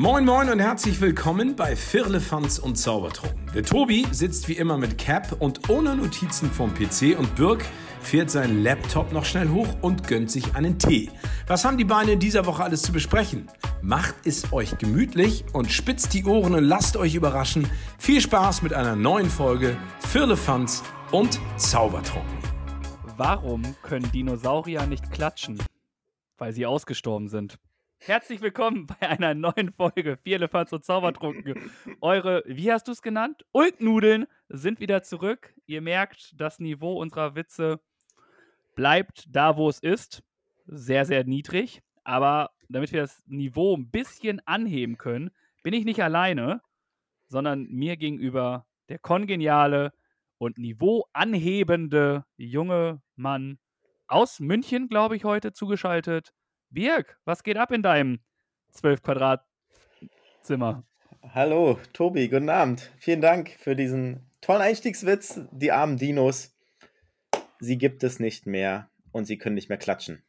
Moin Moin und herzlich willkommen bei Firlefanz und Zaubertrunken. Der Tobi sitzt wie immer mit Cap und ohne Notizen vom PC und Birk fährt seinen Laptop noch schnell hoch und gönnt sich einen Tee. Was haben die Beine in dieser Woche alles zu besprechen? Macht es euch gemütlich und spitzt die Ohren und lasst euch überraschen. Viel Spaß mit einer neuen Folge Firlefanz und Zaubertrunken. Warum können Dinosaurier nicht klatschen? Weil sie ausgestorben sind. Herzlich willkommen bei einer neuen Folge Vierlefanz und Zaubertrunken. Eure, wie hast du es genannt? Ulknudeln sind wieder zurück. Ihr merkt, das Niveau unserer Witze bleibt da, wo es ist. Sehr, sehr niedrig. Aber damit wir das Niveau ein bisschen anheben können, bin ich nicht alleine, sondern mir gegenüber der kongeniale und niveauanhebende junge Mann aus München, glaube ich, heute zugeschaltet. Birg, was geht ab in deinem 12 Quadratzimmer? Hallo, Tobi, guten Abend. Vielen Dank für diesen tollen Einstiegswitz. Die armen Dinos, sie gibt es nicht mehr und sie können nicht mehr klatschen.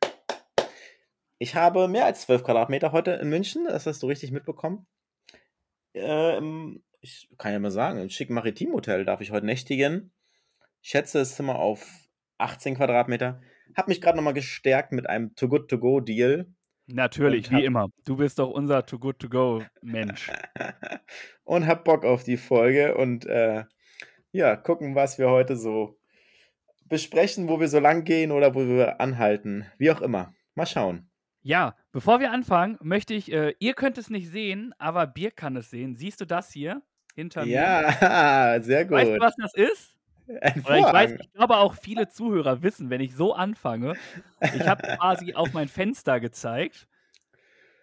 Ich habe mehr als 12 Quadratmeter heute in München, das hast du richtig mitbekommen. Ähm, ich kann ja mal sagen, im schicken Maritimhotel darf ich heute nächtigen. Ich schätze das Zimmer auf 18 Quadratmeter. Hab mich gerade nochmal gestärkt mit einem Too Good To Go Deal. Natürlich, wie immer. Du bist doch unser Too Good To Go Mensch. und hab Bock auf die Folge und äh, ja, gucken, was wir heute so besprechen, wo wir so lang gehen oder wo wir anhalten. Wie auch immer. Mal schauen. Ja, bevor wir anfangen, möchte ich, äh, ihr könnt es nicht sehen, aber Bier kann es sehen. Siehst du das hier hinter mir? Ja, sehr gut. Weißt du, was das ist? Ich weiß, ich glaube auch viele Zuhörer wissen, wenn ich so anfange. Ich habe quasi auf mein Fenster gezeigt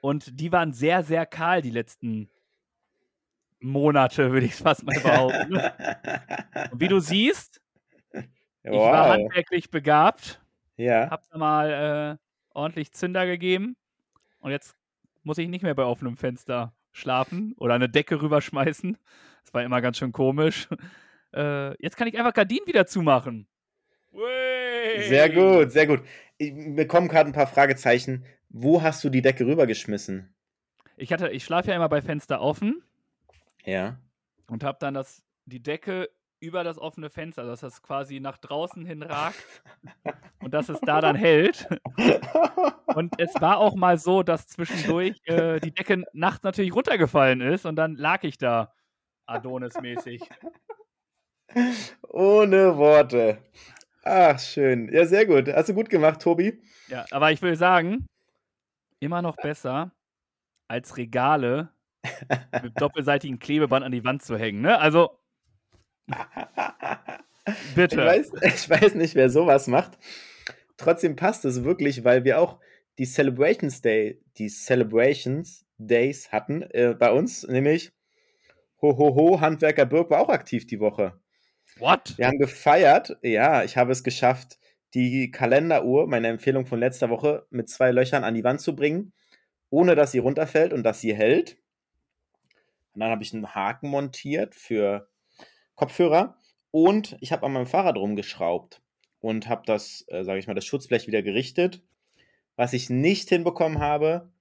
und die waren sehr, sehr kahl die letzten Monate, würde ich es fast mal behaupten. und wie du siehst, wow. ich war handwerklich begabt. Ja. Hab da mal äh, ordentlich Zünder gegeben und jetzt muss ich nicht mehr bei offenem Fenster schlafen oder eine Decke rüberschmeißen. Das war immer ganz schön komisch. Äh, jetzt kann ich einfach Gardinen wieder zumachen. Wey. Sehr gut, sehr gut. Ich bekomme gerade ein paar Fragezeichen. Wo hast du die Decke rübergeschmissen? Ich hatte, ich schlafe ja immer bei Fenster offen. Ja. Und habe dann das, die Decke über das offene Fenster, dass das quasi nach draußen hin ragt und dass es da dann hält. Und es war auch mal so, dass zwischendurch äh, die Decke nachts natürlich runtergefallen ist und dann lag ich da Adonis-mäßig. Ohne Worte. Ach, schön. Ja, sehr gut. Hast du gut gemacht, Tobi. Ja, aber ich will sagen, immer noch besser als Regale mit doppelseitigem Klebeband an die Wand zu hängen. Ne? Also, bitte. Ich weiß, ich weiß nicht, wer sowas macht. Trotzdem passt es wirklich, weil wir auch die Celebrations Day, die Celebrations Days hatten äh, bei uns, nämlich Hohoho, ho, ho, Handwerker Birk war auch aktiv die Woche. What? Wir haben gefeiert. Ja, ich habe es geschafft, die Kalenderuhr, meine Empfehlung von letzter Woche, mit zwei Löchern an die Wand zu bringen, ohne dass sie runterfällt und dass sie hält. Und dann habe ich einen Haken montiert für Kopfhörer und ich habe an meinem Fahrrad rumgeschraubt und habe das, äh, sage ich mal, das Schutzblech wieder gerichtet. Was ich nicht hinbekommen habe,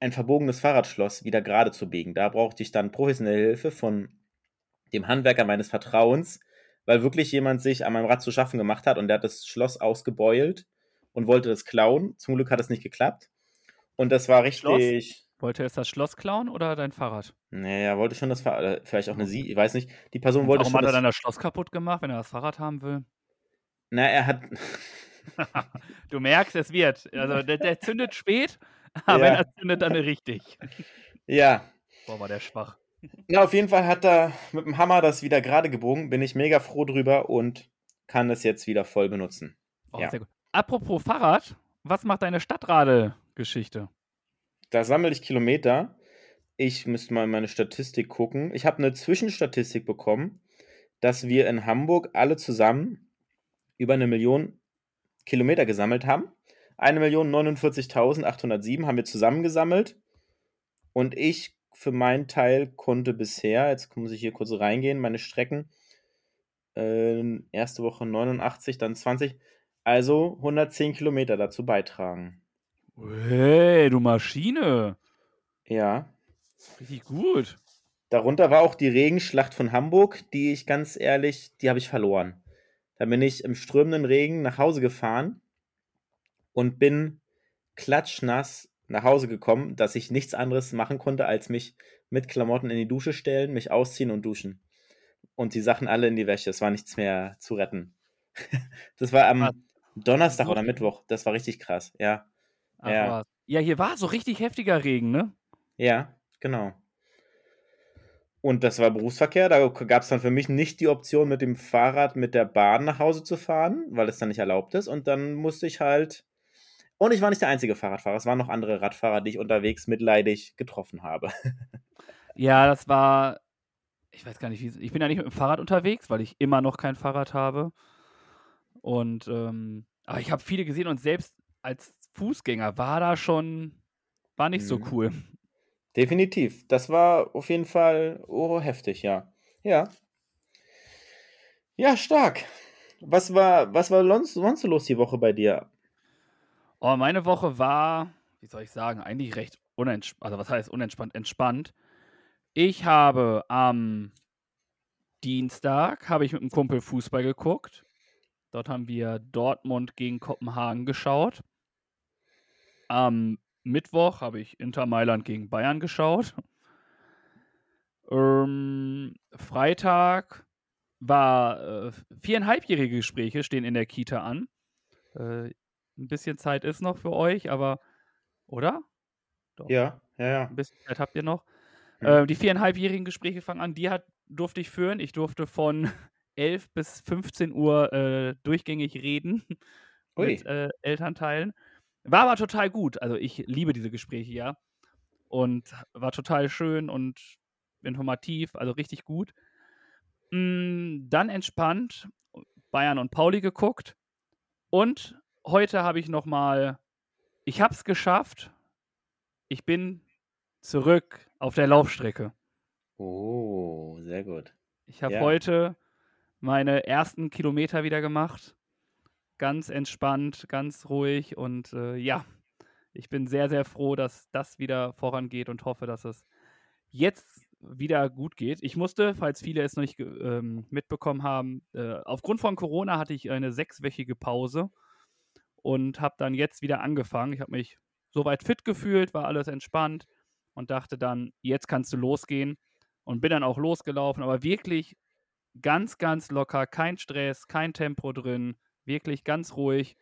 ein verbogenes Fahrradschloss wieder gerade zu biegen. Da brauchte ich dann professionelle Hilfe von dem Handwerker meines Vertrauens, weil wirklich jemand sich an meinem Rad zu schaffen gemacht hat und der hat das Schloss ausgebeult und wollte das klauen. Zum Glück hat es nicht geklappt. Und das war richtig. Schloss? Wollte er es das Schloss klauen oder dein Fahrrad? Naja, wollte schon das Fahrrad, äh, vielleicht auch eine Sie, ich weiß nicht. Die Person wollte Warum schon. Warum hat er dann das Schloss kaputt gemacht, wenn er das Fahrrad haben will? Na, er hat. du merkst, es wird. Also der, der zündet spät, aber ja. wenn er zündet, dann richtig. Ja. Boah, war der schwach. Na, auf jeden Fall hat er mit dem Hammer das wieder gerade gebogen. Bin ich mega froh drüber und kann es jetzt wieder voll benutzen. Oh, ja. sehr gut. Apropos Fahrrad, was macht deine Stadtrade-Geschichte? Da sammle ich Kilometer. Ich müsste mal in meine Statistik gucken. Ich habe eine Zwischenstatistik bekommen, dass wir in Hamburg alle zusammen über eine Million Kilometer gesammelt haben. 1.049.807 haben wir zusammengesammelt. Und ich für meinen Teil konnte bisher, jetzt muss ich hier kurz reingehen, meine Strecken, äh, erste Woche 89, dann 20, also 110 Kilometer dazu beitragen. Hey, du Maschine. Ja. Richtig gut. Darunter war auch die Regenschlacht von Hamburg, die ich ganz ehrlich, die habe ich verloren. Da bin ich im strömenden Regen nach Hause gefahren und bin klatschnass nach Hause gekommen, dass ich nichts anderes machen konnte, als mich mit Klamotten in die Dusche stellen, mich ausziehen und duschen. Und die Sachen alle in die Wäsche. Es war nichts mehr zu retten. das war am? Donnerstag oder? Mittwoch. Das war richtig krass. Ja, Ach Ja. Ja, hier war so richtig heftiger Regen, ne? ja, genau. Und das war Berufsverkehr. Da gab es dann für mich nicht die Option, mit dem Fahrrad mit der Bahn nach Hause zu fahren, weil es dann nicht erlaubt ist. Und dann musste ich halt. Und ich war nicht der einzige Fahrradfahrer. Es waren noch andere Radfahrer, die ich unterwegs mitleidig getroffen habe. Ja, das war. Ich weiß gar nicht, wie. Ich bin ja nicht mit dem Fahrrad unterwegs, weil ich immer noch kein Fahrrad habe. Und, ähm, aber ich habe viele gesehen und selbst als Fußgänger war da schon. War nicht so Mhm. cool. Definitiv. Das war auf jeden Fall oh, heftig, ja. Ja. Ja, stark. Was war, was war sonst, sonst so los die Woche bei dir? Oh, meine Woche war, wie soll ich sagen, eigentlich recht unentspannt. Also, was heißt unentspannt? Entspannt. Ich habe am Dienstag habe ich mit einem Kumpel Fußball geguckt. Dort haben wir Dortmund gegen Kopenhagen geschaut. Am Mittwoch habe ich Inter Mailand gegen Bayern geschaut. Ähm, Freitag war äh, viereinhalbjährige Gespräche stehen in der Kita an. Äh, ein bisschen Zeit ist noch für euch, aber oder? Doch. Ja, ja, ja. Ein bisschen Zeit habt ihr noch. Mhm. Äh, die viereinhalbjährigen Gespräche fangen an. Die hat, durfte ich führen. Ich durfte von 11 bis 15 Uhr äh, durchgängig reden Ui. mit äh, Elternteilen. War aber total gut. Also ich liebe diese Gespräche, ja. Und war total schön und informativ, also richtig gut. Mm, dann entspannt Bayern und Pauli geguckt. Und heute habe ich noch mal, ich habe es geschafft. Ich bin zurück auf der Laufstrecke. Oh, sehr gut. Ich habe Ja. heute meine ersten Kilometer wieder gemacht. Ganz entspannt, ganz ruhig und äh, ja, ich bin sehr, sehr froh, dass das wieder vorangeht und hoffe, dass es jetzt wieder gut geht. Ich musste, falls viele es noch nicht ähm, mitbekommen haben, äh, aufgrund von Corona hatte ich eine sechswöchige Pause und habe dann jetzt wieder angefangen. Ich habe mich soweit fit gefühlt, war alles entspannt und dachte dann, jetzt kannst du losgehen und bin dann auch losgelaufen, aber wirklich ganz, ganz locker, kein Stress, kein Tempo drin, wirklich ganz ruhig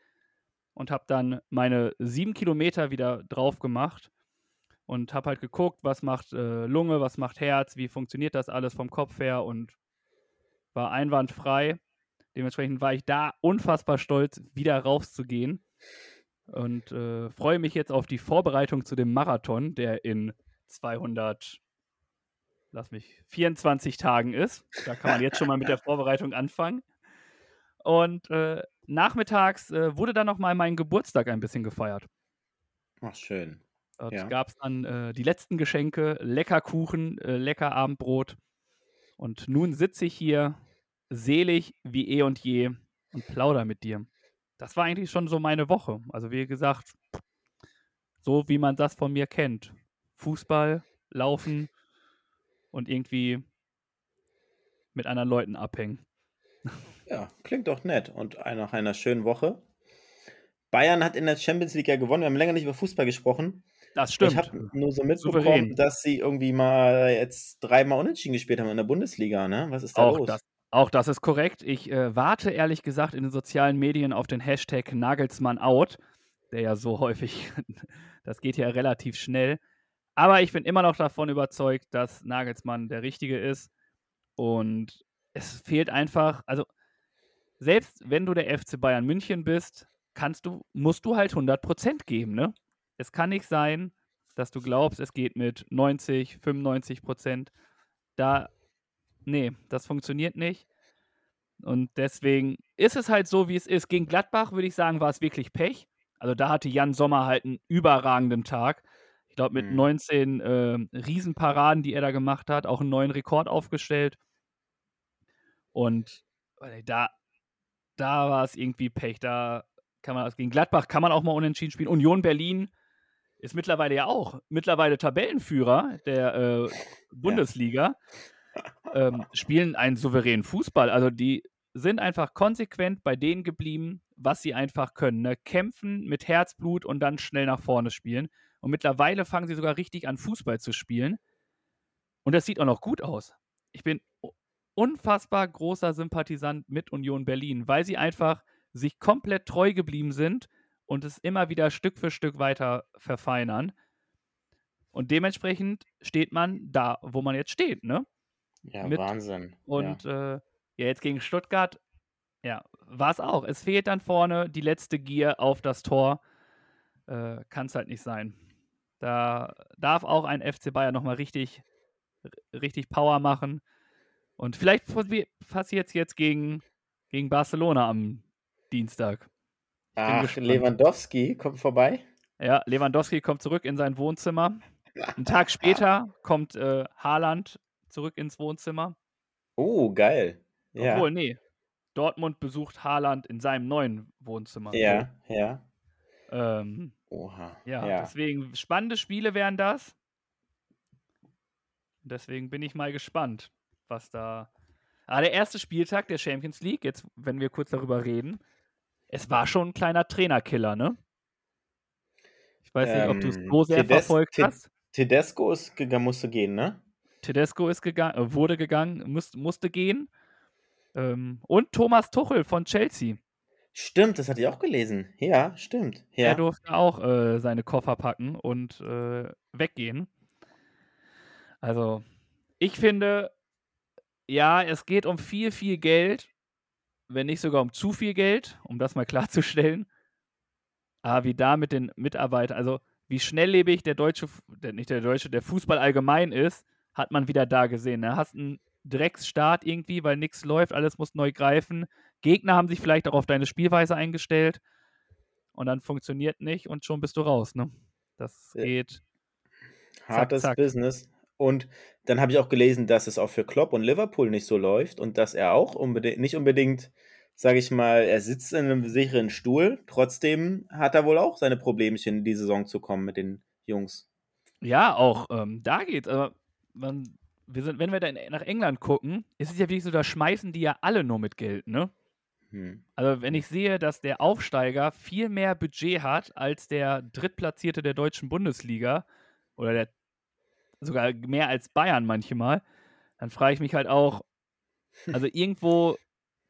und habe dann meine sieben Kilometer wieder drauf gemacht und habe halt geguckt, was macht äh, Lunge, was macht Herz, wie funktioniert das alles vom Kopf her und war einwandfrei. Dementsprechend war ich da unfassbar stolz, wieder rauszugehen und äh, freue mich jetzt auf die Vorbereitung zu dem Marathon, der in 200, lass mich, 24 Tagen ist. Da kann man jetzt schon mal mit der Vorbereitung anfangen. Und äh, nachmittags äh, wurde dann noch mal mein Geburtstag ein bisschen gefeiert. Ach, schön. Dort Ja. gab es dann äh, die letzten Geschenke, lecker Kuchen, äh, lecker Abendbrot. Und nun sitze ich hier selig wie eh und je und plauder mit dir. Das war eigentlich schon so meine Woche. Also wie gesagt, so wie man das von mir kennt. Fußball, Laufen und irgendwie mit anderen Leuten abhängen. Ja, klingt doch nett. Und nach einer schönen Woche. Bayern hat in der Champions League ja gewonnen. Wir haben länger nicht über Fußball gesprochen. Das Ich stimmt. habe nur so mitbekommen, Souverän. dass sie irgendwie mal jetzt dreimal unentschieden gespielt haben in der Bundesliga, ne? Was ist da Auch los? das, auch das ist korrekt. Ich äh, warte ehrlich gesagt in den sozialen Medien auf den Hashtag Nagelsmann out, der ja so häufig, das geht ja relativ schnell. Aber ich bin immer noch davon überzeugt, dass Nagelsmann der Richtige ist. Und es fehlt einfach, also selbst wenn du der FC Bayern München bist, kannst du, musst du halt 100% geben, ne? Es kann nicht sein, dass du glaubst, es geht mit 90, 95%. Da nee, das funktioniert nicht. Und deswegen ist es halt so, wie es ist. Gegen Gladbach würde ich sagen, war es wirklich Pech. Also da hatte Jan Sommer halt einen überragenden Tag. Ich glaube, mit Mhm. 19 ähm, Riesenparaden, die er da gemacht hat, auch einen neuen Rekord aufgestellt. Und äh, da, da war es irgendwie Pech. Da kann man, also gegen Gladbach kann man auch mal unentschieden spielen. Union Berlin ist mittlerweile ja auch mittlerweile Tabellenführer der äh, Bundesliga, ähm, spielen einen souveränen Fußball. Also die sind einfach konsequent bei denen geblieben, was sie einfach können. Ne? Kämpfen mit Herzblut und dann schnell nach vorne spielen. Und mittlerweile fangen sie sogar richtig an, Fußball zu spielen. Und das sieht auch noch gut aus. Ich bin unfassbar großer Sympathisant mit Union Berlin, weil sie einfach sich komplett treu geblieben sind und es immer wieder Stück für Stück weiter verfeinern. Und dementsprechend steht man da, wo man jetzt steht, ne? Ja, mit, Wahnsinn. Und ja. Äh, ja, jetzt gegen Stuttgart, ja, war es auch. Es fehlt dann vorne die letzte Gier auf das Tor. Äh, Kann es halt nicht sein. Da darf auch ein FC Bayern nochmal richtig, richtig Power machen. Und vielleicht passiert es jetzt gegen, gegen Barcelona am Dienstag. Ach, Lewandowski kommt vorbei. Ja, Lewandowski kommt zurück in sein Wohnzimmer. Einen Tag später kommt äh, Haaland zurück ins Wohnzimmer. Oh, geil. Ja. Obwohl, nee. Dortmund besucht Haaland in seinem neuen Wohnzimmer. Ja, so. ja. Ähm, Oha. Ja, ja, deswegen spannende Spiele wären das. Deswegen bin ich mal gespannt, was da. Ah, der erste Spieltag der Champions League, jetzt, wenn wir kurz darüber reden, es war schon ein kleiner Trainerkiller, ne? Ich weiß nicht, ob du es ähm, so sehr Tedes verfolgt hast. Tedesco ist musste gehen, ne? Tedesco ist gegangen, äh, wurde gegangen, muss, musste gehen. Ähm, und Thomas Tuchel von Chelsea. Stimmt, das hatte ich auch gelesen. Ja, stimmt. Ja. Er durfte auch äh, seine Koffer packen und äh, weggehen. Also, ich finde, ja, es geht um viel, viel Geld, wenn nicht sogar um zu viel Geld, um das mal klarzustellen. Aber wie da mit den Mitarbeitern, also wie schnelllebig der deutsche, der, nicht der deutsche, der Fußball allgemein ist, hat man wieder da gesehen. Da ne? hast einen Drecksstart irgendwie, weil nichts läuft, alles muss neu greifen. Gegner haben sich vielleicht auch auf deine Spielweise eingestellt und dann funktioniert nicht und schon bist du raus. Ne? Das geht. Hartes zack, zack. Business. Und dann habe ich auch gelesen, dass es auch für Klopp und Liverpool nicht so läuft und dass er auch unbedingt, nicht unbedingt, sage ich mal, er sitzt in einem sicheren Stuhl. Trotzdem hat er wohl auch seine Problemchen, in die Saison zu kommen mit den Jungs. Ja, auch ähm, da geht's. Aber man, wir sind, wenn wir dann nach England gucken, ist es ja wirklich so, da schmeißen die ja alle nur mit Geld, ne? Hm. Also wenn ich sehe, dass der Aufsteiger viel mehr Budget hat als der Drittplatzierte der deutschen Bundesliga oder der sogar mehr als Bayern manchmal, dann frage ich mich halt auch, also irgendwo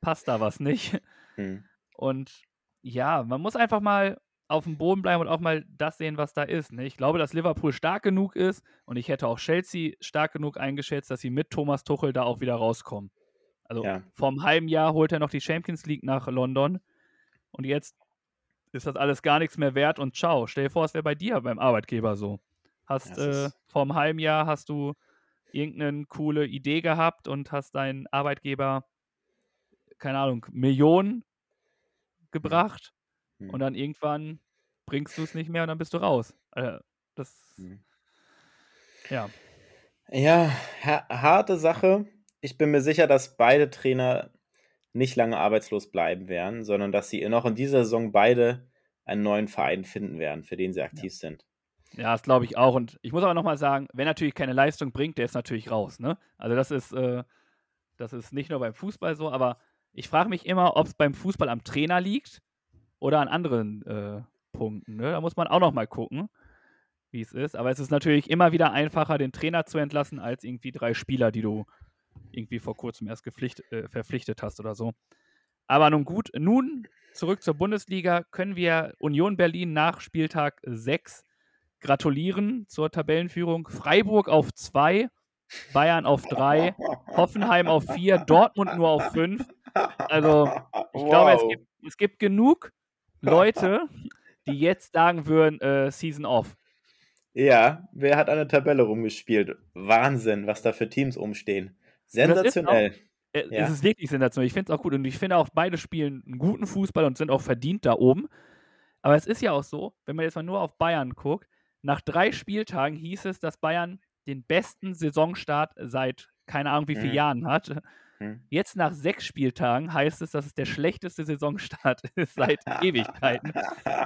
passt da was nicht. Hm. Und ja, man muss einfach mal auf dem Boden bleiben und auch mal das sehen, was da ist. Ne? Ich glaube, dass Liverpool stark genug ist und ich hätte auch Chelsea stark genug eingeschätzt, dass sie mit Thomas Tuchel da auch wieder rauskommen. Also ja. vor einem halben Jahr holt er noch die Champions League nach London und jetzt ist das alles gar nichts mehr wert und ciao. Stell dir vor, es wäre bei dir beim Arbeitgeber so. Hast ja, äh, vor einem halben Jahr hast du irgendeine coole Idee gehabt und hast deinen Arbeitgeber, keine Ahnung, Millionen gebracht Mhm. Und dann irgendwann bringst du es nicht mehr und dann bist du raus. Äh, das. Mhm. Ja. Ja, harte Sache. Ich bin mir sicher, dass beide Trainer nicht lange arbeitslos bleiben werden, sondern dass sie noch in dieser Saison beide einen neuen Verein finden werden, für den sie aktiv ja. sind. Ja, das glaube ich auch. Und ich muss aber nochmal sagen, wer natürlich keine Leistung bringt, der ist natürlich raus. Ne? Also das ist, äh, das ist nicht nur beim Fußball so, aber ich frage mich immer, ob es beim Fußball am Trainer liegt oder an anderen äh, Punkten. Ne? Da muss man auch noch mal gucken, wie es ist. Aber es ist natürlich immer wieder einfacher, den Trainer zu entlassen, als irgendwie drei Spieler, die du irgendwie vor kurzem erst äh, verpflichtet hast oder so. Aber nun gut, nun zurück zur Bundesliga können wir Union Berlin nach Spieltag 6 gratulieren zur Tabellenführung. Freiburg auf 2, Bayern auf 3, Hoffenheim auf 4, Dortmund nur auf 5. Also, ich wow. glaube, es gibt, es gibt genug Leute, die jetzt sagen würden, äh, Season off. Ja, wer hat eine Tabelle rumgespielt? Wahnsinn, was da für Teams umstehen. Sensationell. Äh, ja. Es ist wirklich sensationell. Ich finde es auch gut. Und ich finde auch, beide spielen einen guten Fußball und sind auch verdient da oben. Aber es ist ja auch so, wenn man jetzt mal nur auf Bayern guckt, nach drei Spieltagen hieß es, dass Bayern den besten Saisonstart seit keine Ahnung wie vielen mhm. Jahren hat. Hm. Jetzt nach sechs Spieltagen heißt es, dass es der schlechteste Saisonstart ist seit Ewigkeiten.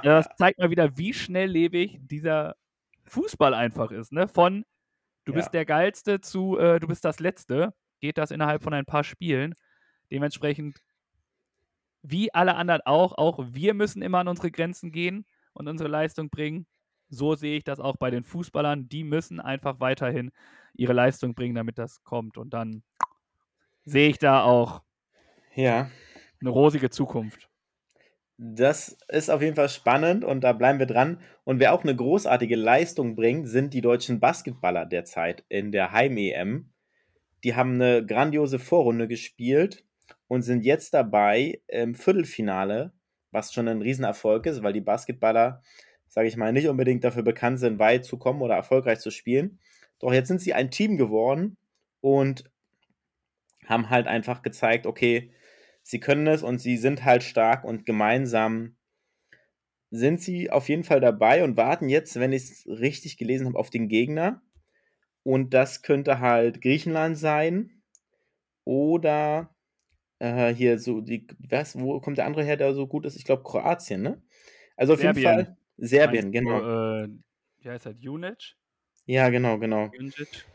das zeigt mal wieder, wie schnelllebig dieser Fußball einfach ist, ne? Von du Ja. bist der Geilste zu äh, du bist das Letzte, geht das innerhalb von ein paar Spielen. Dementsprechend, wie alle anderen auch, auch wir müssen immer an unsere Grenzen gehen und unsere Leistung bringen. So sehe ich das auch bei den Fußballern. Die müssen einfach weiterhin ihre Leistung bringen, damit das kommt. Und dann sehe ich da auch Ja. eine rosige Zukunft. Das ist auf jeden Fall spannend und da bleiben wir dran. Und wer auch eine großartige Leistung bringt, sind die deutschen Basketballer derzeit in der Heim-EM. Die haben eine grandiose Vorrunde gespielt und sind jetzt dabei im Viertelfinale, was schon ein Riesenerfolg ist, weil die Basketballer, sage ich mal, nicht unbedingt dafür bekannt sind, weit zu kommen oder erfolgreich zu spielen. Doch jetzt sind sie ein Team geworden und haben halt einfach gezeigt, okay, sie können es und sie sind halt stark und gemeinsam sind sie auf jeden Fall dabei und warten jetzt, wenn ich es richtig gelesen habe, auf den Gegner. Und das könnte halt Griechenland sein oder äh, hier so die, was, wo kommt der andere her, der so gut ist? Ich glaube Kroatien, ne? Also auf jeden Serbien. Fall Serbien, Meinst du, genau. Äh, wie heißt das? Junic? Ja, genau, genau. Junic?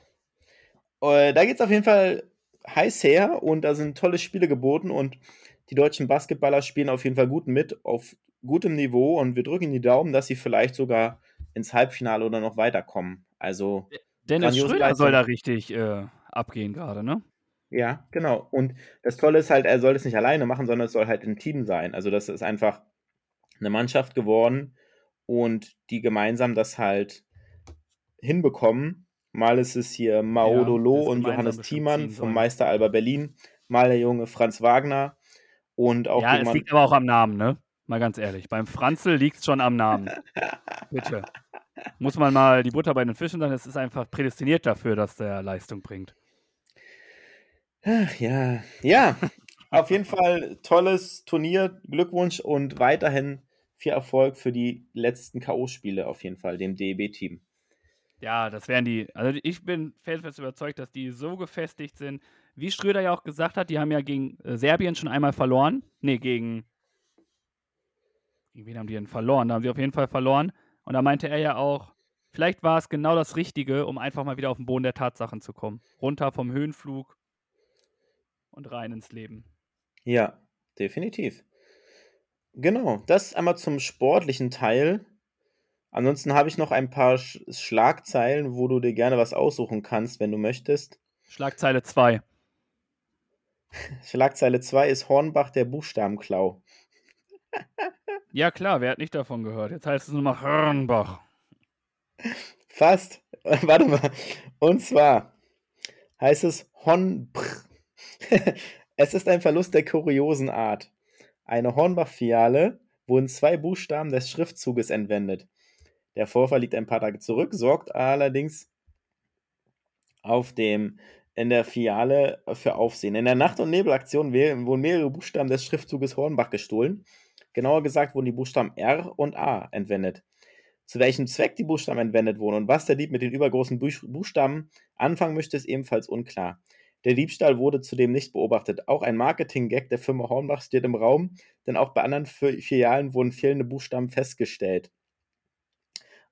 Äh, da geht es auf jeden Fall heiß her und da sind tolle Spiele geboten und die deutschen Basketballer spielen auf jeden Fall gut mit, auf gutem Niveau und wir drücken die Daumen, dass sie vielleicht sogar ins Halbfinale oder noch weiterkommen. Also, Dennis Schröder soll Leistung. da richtig äh, abgehen gerade, ne? ja, genau. Und das Tolle ist halt, er soll es nicht alleine machen, sondern es soll halt ein Team sein. Also, das ist einfach eine Mannschaft geworden und die gemeinsam das halt hinbekommen. Mal ist es hier Maodo Ja, Loh und Johannes Thiemann vom. Meister Alba Berlin, mal der junge Franz Wagner und auch ja, es jemand. liegt aber auch am Namen, ne? Mal ganz ehrlich. Beim Franzl liegt es schon am Namen. Bitte. Muss man mal die Butter bei den Fischen sein. Es ist einfach prädestiniert dafür, dass der Leistung bringt. Ach, ja, ja, auf jeden Fall tolles Turnier. Glückwunsch und weiterhin viel Erfolg für die letzten K.O.-Spiele auf jeden Fall, dem DEB-Team. Ja, das wären die. Also ich bin felsenfest überzeugt, dass die so gefestigt sind. Wie Schröder ja auch gesagt hat, die haben ja gegen äh, Serbien schon einmal verloren. Nee, gegen. Gegen wen haben die denn verloren? Da haben sie auf jeden Fall verloren. Und da meinte er ja auch, vielleicht war es genau das Richtige, um einfach mal wieder auf den Boden der Tatsachen zu kommen. Runter vom Höhenflug und rein ins Leben. Ja, definitiv. Genau, das einmal zum sportlichen Teil. Ansonsten habe ich noch ein paar Sch Schlagzeilen, wo du dir gerne was aussuchen kannst, wenn du möchtest. Schlagzeile 2. Schlagzeile 2 ist Hornbach der Buchstabenklau. Ja, klar, wer hat nicht davon gehört? Jetzt heißt es nur noch Hornbach. Fast. Warte mal. Und zwar heißt es Honbr. es ist ein Verlust der kuriosen Art. Eine Hornbach-Filiale wurden zwei Buchstaben des Schriftzuges entwendet. Der Vorfall liegt ein paar Tage zurück, sorgt allerdings auf dem in der Filiale für Aufsehen. In der Nacht- und Nebelaktion wurden mehrere Buchstaben des Schriftzuges Hornbach gestohlen. Genauer gesagt wurden die Buchstaben R und A entwendet. Zu welchem Zweck die Buchstaben entwendet wurden und was der Dieb mit den übergroßen Buch Buchstaben anfangen möchte, ist ebenfalls unklar. Der Diebstahl wurde zudem nicht beobachtet. Auch ein Marketing-Gag der Firma Hornbach steht im Raum, denn auch bei anderen Fi- Filialen wurden fehlende Buchstaben festgestellt.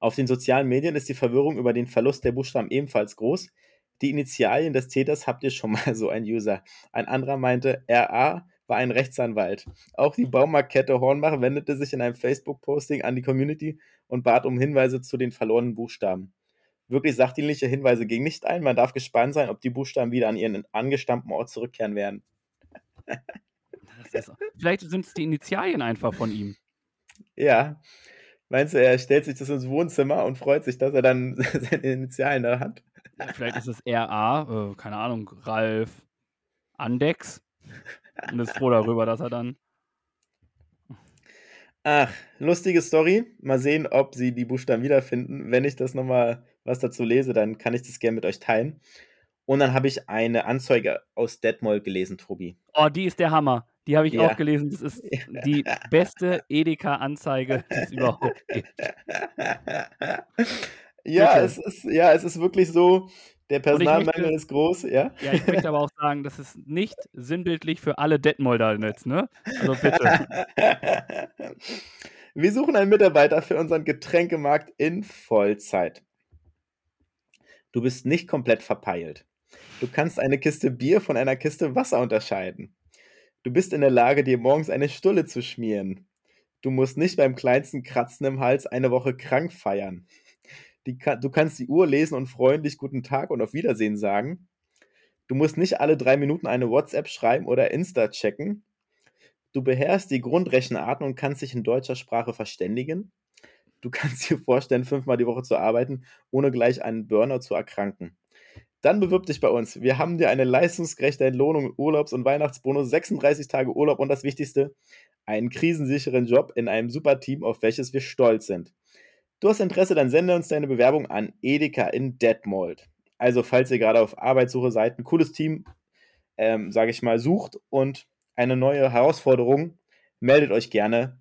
Auf den sozialen Medien ist die Verwirrung über den Verlust der Buchstaben ebenfalls groß. Die Initialien des Täters habt ihr schon mal, so ein User. Ein anderer meinte, RA war ein Rechtsanwalt. Auch die Baumarktkette Hornbach wendete sich in einem Facebook-Posting an die Community und bat um Hinweise zu den verlorenen Buchstaben. Wirklich sachdienliche Hinweise gingen nicht ein. Man darf gespannt sein, ob die Buchstaben wieder an ihren angestammten Ort zurückkehren werden. Vielleicht sind es die Initialien einfach von ihm. Ja. Meinst du, er stellt sich das ins Wohnzimmer und freut sich, dass er dann seine Initialen da hat? Ja, vielleicht ist es RA, äh, keine Ahnung, Ralf Andex. Und ist froh darüber, dass er dann. Ach, lustige Story. Mal sehen, ob sie die Buchstaben wiederfinden. Wenn ich das nochmal was dazu lese, dann kann ich das gerne mit euch teilen. Und dann habe ich eine Anzeige aus Detmold gelesen, Tobi. Oh, die ist der Hammer. Die habe ich Ja. auch gelesen. Das ist die beste Edeka-Anzeige, die es überhaupt gibt. ja, Bitte. es ist, ja, es ist wirklich so, der möchte- Personalmangel ist groß, ja. Ja, ich möchte aber auch sagen, das ist nicht sinnbildlich für alle Detmolder jetzt, ne? Also bitte. Wir suchen einen Mitarbeiter für unseren Getränkemarkt in Vollzeit. Du bist nicht komplett verpeilt. Du kannst eine Kiste Bier von einer Kiste Wasser unterscheiden. Du bist in der Lage, dir morgens eine Stulle zu schmieren. Du musst nicht beim kleinsten Kratzen im Hals eine Woche krank feiern. Die, du kannst die Uhr lesen und freundlich Guten Tag und auf Wiedersehen sagen. Du musst nicht alle drei Minuten eine WhatsApp schreiben oder Insta checken. Du beherrschst die Grundrechenarten und kannst dich in deutscher Sprache verständigen. Du kannst dir vorstellen, fünfmal die Woche zu arbeiten, ohne gleich einen Burner zu erkranken. Dann bewirb dich bei uns. Wir haben dir eine leistungsgerechte Entlohnung, Urlaubs- und Weihnachtsbonus, 36 Tage Urlaub und das Wichtigste, einen krisensicheren Job in einem super Team, auf welches wir stolz sind. Du hast Interesse, dann sende uns deine Bewerbung an Edeka in Detmold. Also, falls ihr gerade auf Arbeitssuche seid, ein cooles Team, ähm, sage ich mal, sucht und eine neue Herausforderung, meldet euch gerne.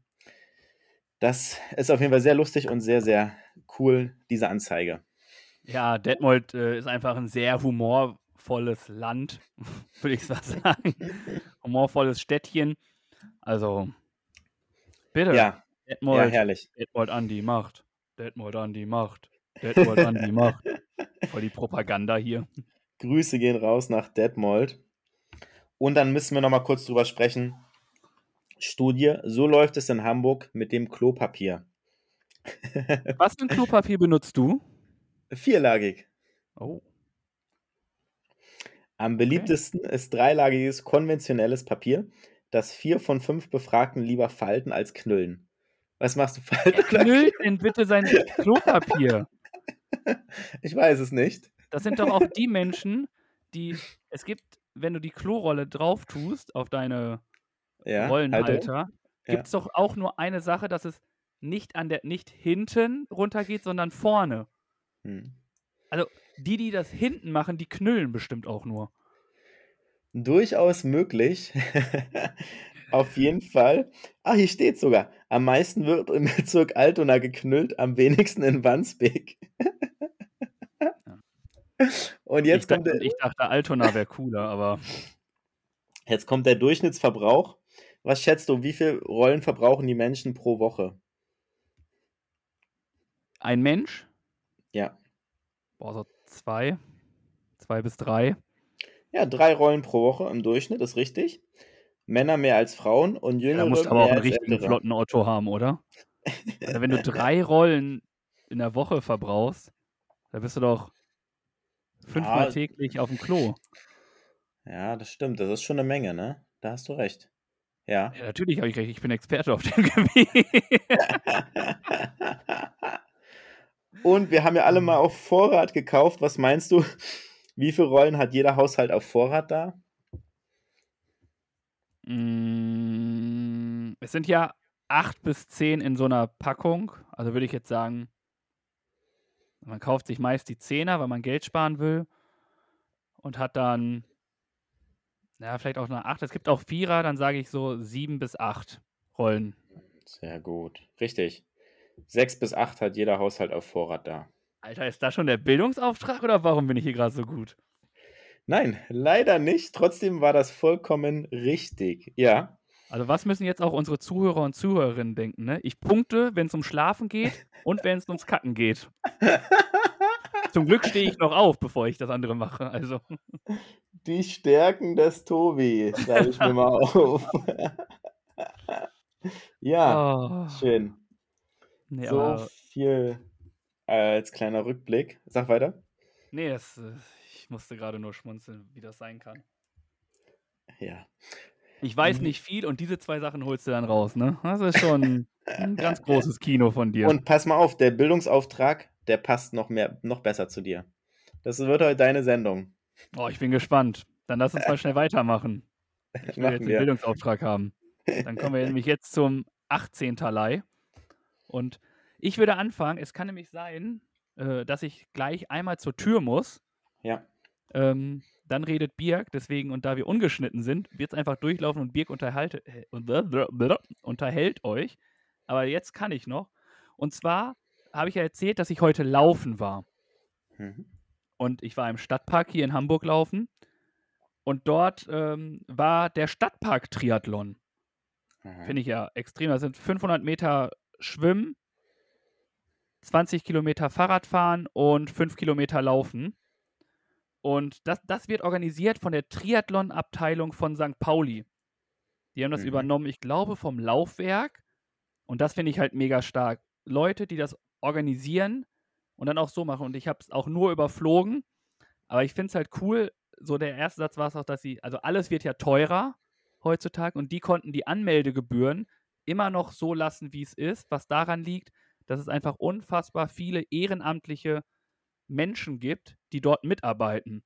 Das ist auf jeden Fall sehr lustig und sehr, sehr cool, diese Anzeige. Ja, Detmold äh, ist einfach ein sehr humorvolles Land, würde ich mal sagen. humorvolles Städtchen. Also, bitte. Ja, Detmold, ja herrlich. Detmold an die Macht. Detmold an die Macht. Detmold an die Macht. Voll die Propaganda hier. Grüße gehen raus nach Detmold. Und dann müssen wir noch mal kurz drüber sprechen. Studie, so läuft es in Hamburg mit dem Klopapier. Was für ein Klopapier benutzt du? Vierlagig. Oh. Am beliebtesten okay. ist dreilagiges konventionelles Papier, das vier von fünf Befragten lieber falten als knüllen. Was machst du falten? Knüllt denn bitte sein Klopapier? Ich weiß es nicht. Das sind doch auch die Menschen, die. Es gibt, wenn du die Klorolle drauf tust auf deine ja, Rollenhalter, gibt es ja. doch auch nur eine Sache, dass es nicht an der nicht hinten runtergeht, sondern vorne. Hm. Also die, die das hinten machen, die knüllen bestimmt auch nur. Durchaus möglich. Auf jeden Fall. Ah, hier steht sogar. Am meisten wird im Bezirk Altona geknüllt, am wenigsten in Wandsbek. Und jetzt ich kommt dachte, der. Ich dachte, Altona wäre cooler, aber. Jetzt kommt der Durchschnittsverbrauch. Was schätzt du, wie viel Rollen verbrauchen die Menschen pro Woche? Ein Mensch? Ja. Boah, so zwei. Zwei bis drei. Ja, drei Rollen pro Woche im Durchschnitt, ist richtig. Männer mehr als Frauen und Jüngere. Da musst du aber auch einen richtigen ältere. flotten Otto haben, oder? Also wenn du drei Rollen in der Woche verbrauchst, dann bist du doch fünfmal ja. täglich auf dem Klo. Ja, das stimmt. Das ist schon eine Menge, ne? Da hast du recht. Ja. ja natürlich habe ich recht. Ich bin Experte auf dem Gebiet. Und wir haben ja alle mal auf Vorrat gekauft. Was meinst du? Wie viele Rollen hat jeder Haushalt auf Vorrat da? Mm, es sind ja acht bis zehn in so einer Packung. Also würde ich jetzt sagen, man kauft sich meist die Zehner, weil man Geld sparen will. Und hat dann, ja, vielleicht auch eine acht. Es gibt auch Vierer, dann sage ich so sieben bis acht Rollen. Sehr gut. Richtig. Sechs bis acht hat jeder Haushalt auf Vorrat da. Alter, ist das schon der Bildungsauftrag oder warum bin ich hier gerade so gut? Nein, leider nicht. Trotzdem war das vollkommen richtig. Ja. Also was müssen jetzt auch unsere Zuhörer und Zuhörerinnen denken? Ne? Ich punkte, wenn es um Schlafen geht und wenn es ums Kacken geht. Zum Glück stehe ich noch auf, bevor ich das andere mache. Also. Die Stärken des Tobi, schreibe ich mir mal auf. ja, oh. schön. Nee, so viel als kleiner Rückblick. Sag weiter. Nee, das, äh, ich musste gerade nur schmunzeln, wie das sein kann. Ja. Ich weiß mhm. nicht viel und diese zwei Sachen holst du dann raus, ne? Das ist schon ein ganz großes Kino von dir. Und pass mal auf, der Bildungsauftrag, der passt noch mehr, noch besser zu dir. Das wird heute deine Sendung. Oh, ich bin gespannt. Dann lass uns mal schnell weitermachen. Ich will jetzt den wir. Bildungsauftrag haben. Dann kommen wir nämlich jetzt zum 18. Talei. Und ich würde anfangen. Es kann nämlich sein, äh, dass ich gleich einmal zur Tür muss. Ja. Ähm, dann redet Birk, deswegen, und da wir ungeschnitten sind, wird es einfach durchlaufen und Birk unterhalte, äh, unterhält euch. Aber jetzt kann ich noch. Und zwar habe ich ja erzählt, dass ich heute laufen war. Mhm. Und ich war im Stadtpark hier in Hamburg laufen. Und dort ähm, war der Stadtpark-Triathlon. Mhm. Finde ich ja extrem. Das sind 500 Meter Schwimmen, 20 Kilometer Fahrrad fahren und 5 Kilometer laufen. Und das, das wird organisiert von der Triathlon-Abteilung von St. Pauli. Die haben das Mhm. übernommen, ich glaube, vom Laufwerk. Und das finde ich halt mega stark. Leute, die das organisieren und dann auch so machen. Und ich habe es auch nur überflogen. Aber ich finde es halt cool. So der erste Satz war es auch, dass sie, also alles wird ja teurer heutzutage und die konnten die Anmeldegebühren immer noch so lassen, wie es ist, was daran liegt, dass es einfach unfassbar viele ehrenamtliche Menschen gibt, die dort mitarbeiten.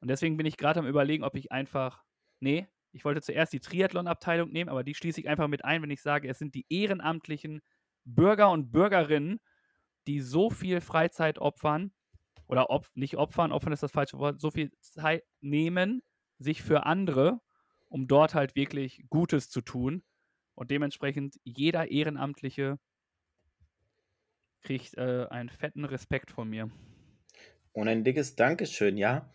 Und deswegen bin ich gerade am Überlegen, ob ich einfach, nee, ich wollte zuerst die Triathlon-Abteilung nehmen, aber die schließe ich einfach mit ein, wenn ich sage, es sind die ehrenamtlichen Bürger und Bürgerinnen, die so viel Freizeit opfern, oder op nicht opfern, opfern ist das falsche Wort, so viel Zeit nehmen, sich für andere, um dort halt wirklich Gutes zu tun. Und dementsprechend jeder Ehrenamtliche kriegt äh, einen fetten Respekt von mir. Und ein dickes Dankeschön, ja.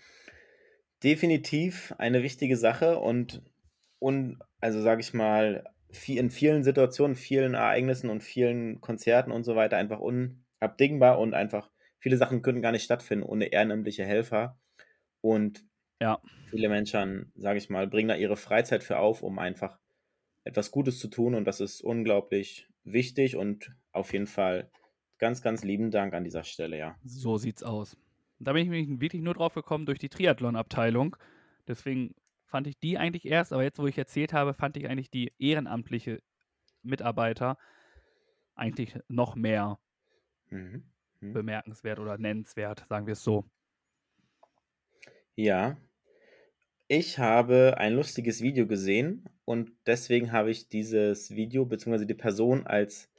Definitiv eine wichtige Sache und, und also sage ich mal, in vielen Situationen, vielen Ereignissen und vielen Konzerten und so weiter einfach unabdingbar und einfach viele Sachen können gar nicht stattfinden ohne ehrenamtliche Helfer. Und Ja. viele Menschen, sage ich mal, bringen da ihre Freizeit für auf, um einfach etwas Gutes zu tun. Und das ist unglaublich wichtig und auf jeden Fall ganz, ganz lieben Dank an dieser Stelle, ja. So sieht's aus. Da bin ich wirklich nur drauf gekommen durch die Triathlon-Abteilung. Deswegen fand ich die eigentlich erst, aber jetzt, wo ich erzählt habe, fand ich eigentlich die ehrenamtliche Mitarbeiter eigentlich noch mehr Mhm. Mhm. bemerkenswert oder nennenswert, sagen wir es so. Ja, ich habe ein lustiges Video gesehen und deswegen habe ich dieses Video bzw. die Person als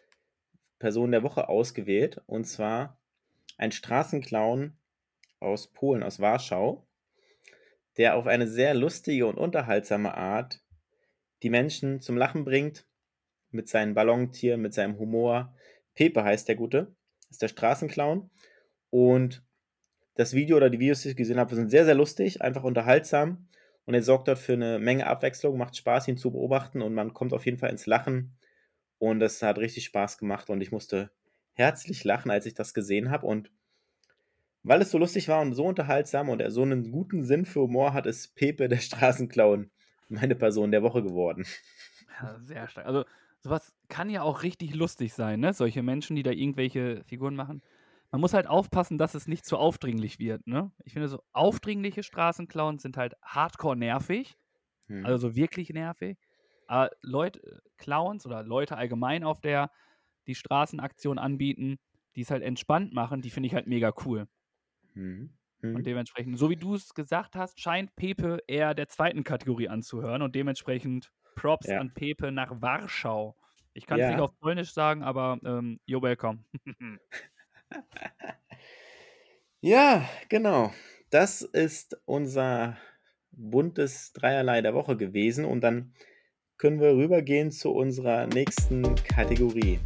Person der Woche ausgewählt. Und zwar ein Straßenclown aus Polen, aus Warschau, der auf eine sehr lustige und unterhaltsame Art die Menschen zum Lachen bringt mit seinen Ballontieren, mit seinem Humor. Pepe heißt der Gute, ist der Straßenclown. Und das Video oder die Videos, die ich gesehen habe, sind sehr, sehr lustig, einfach unterhaltsam. Und er sorgt dort für eine Menge Abwechslung, macht Spaß, ihn zu beobachten und man kommt auf jeden Fall ins Lachen. Und das hat richtig Spaß gemacht und ich musste herzlich lachen, als ich das gesehen habe. Und weil es so lustig war und so unterhaltsam und er so einen guten Sinn für Humor hat, ist Pepe der Straßenclown meine Person der Woche geworden. Ja, sehr stark. Also, sowas kann ja auch richtig lustig sein, ne? Solche Menschen, die da irgendwelche Figuren machen. Man muss halt aufpassen, dass es nicht zu aufdringlich wird, ne? Ich finde, so aufdringliche Straßenclowns sind halt hardcore nervig. Hm. Also so wirklich nervig. Aber Leute, Clowns oder Leute allgemein auf der die Straßenaktion anbieten, die es halt entspannt machen, die finde ich halt mega cool. Hm. Und Hm. dementsprechend, so wie du es gesagt hast, scheint Pepe eher der zweiten Kategorie anzuhören und dementsprechend Props Ja. an Pepe nach Warschau. Ich kann es nicht Ja. auf Polnisch sagen, aber ähm, you're welcome. Ja, genau. Das ist unser buntes Dreierlei der Woche gewesen und dann können wir rübergehen zu unserer nächsten Kategorie.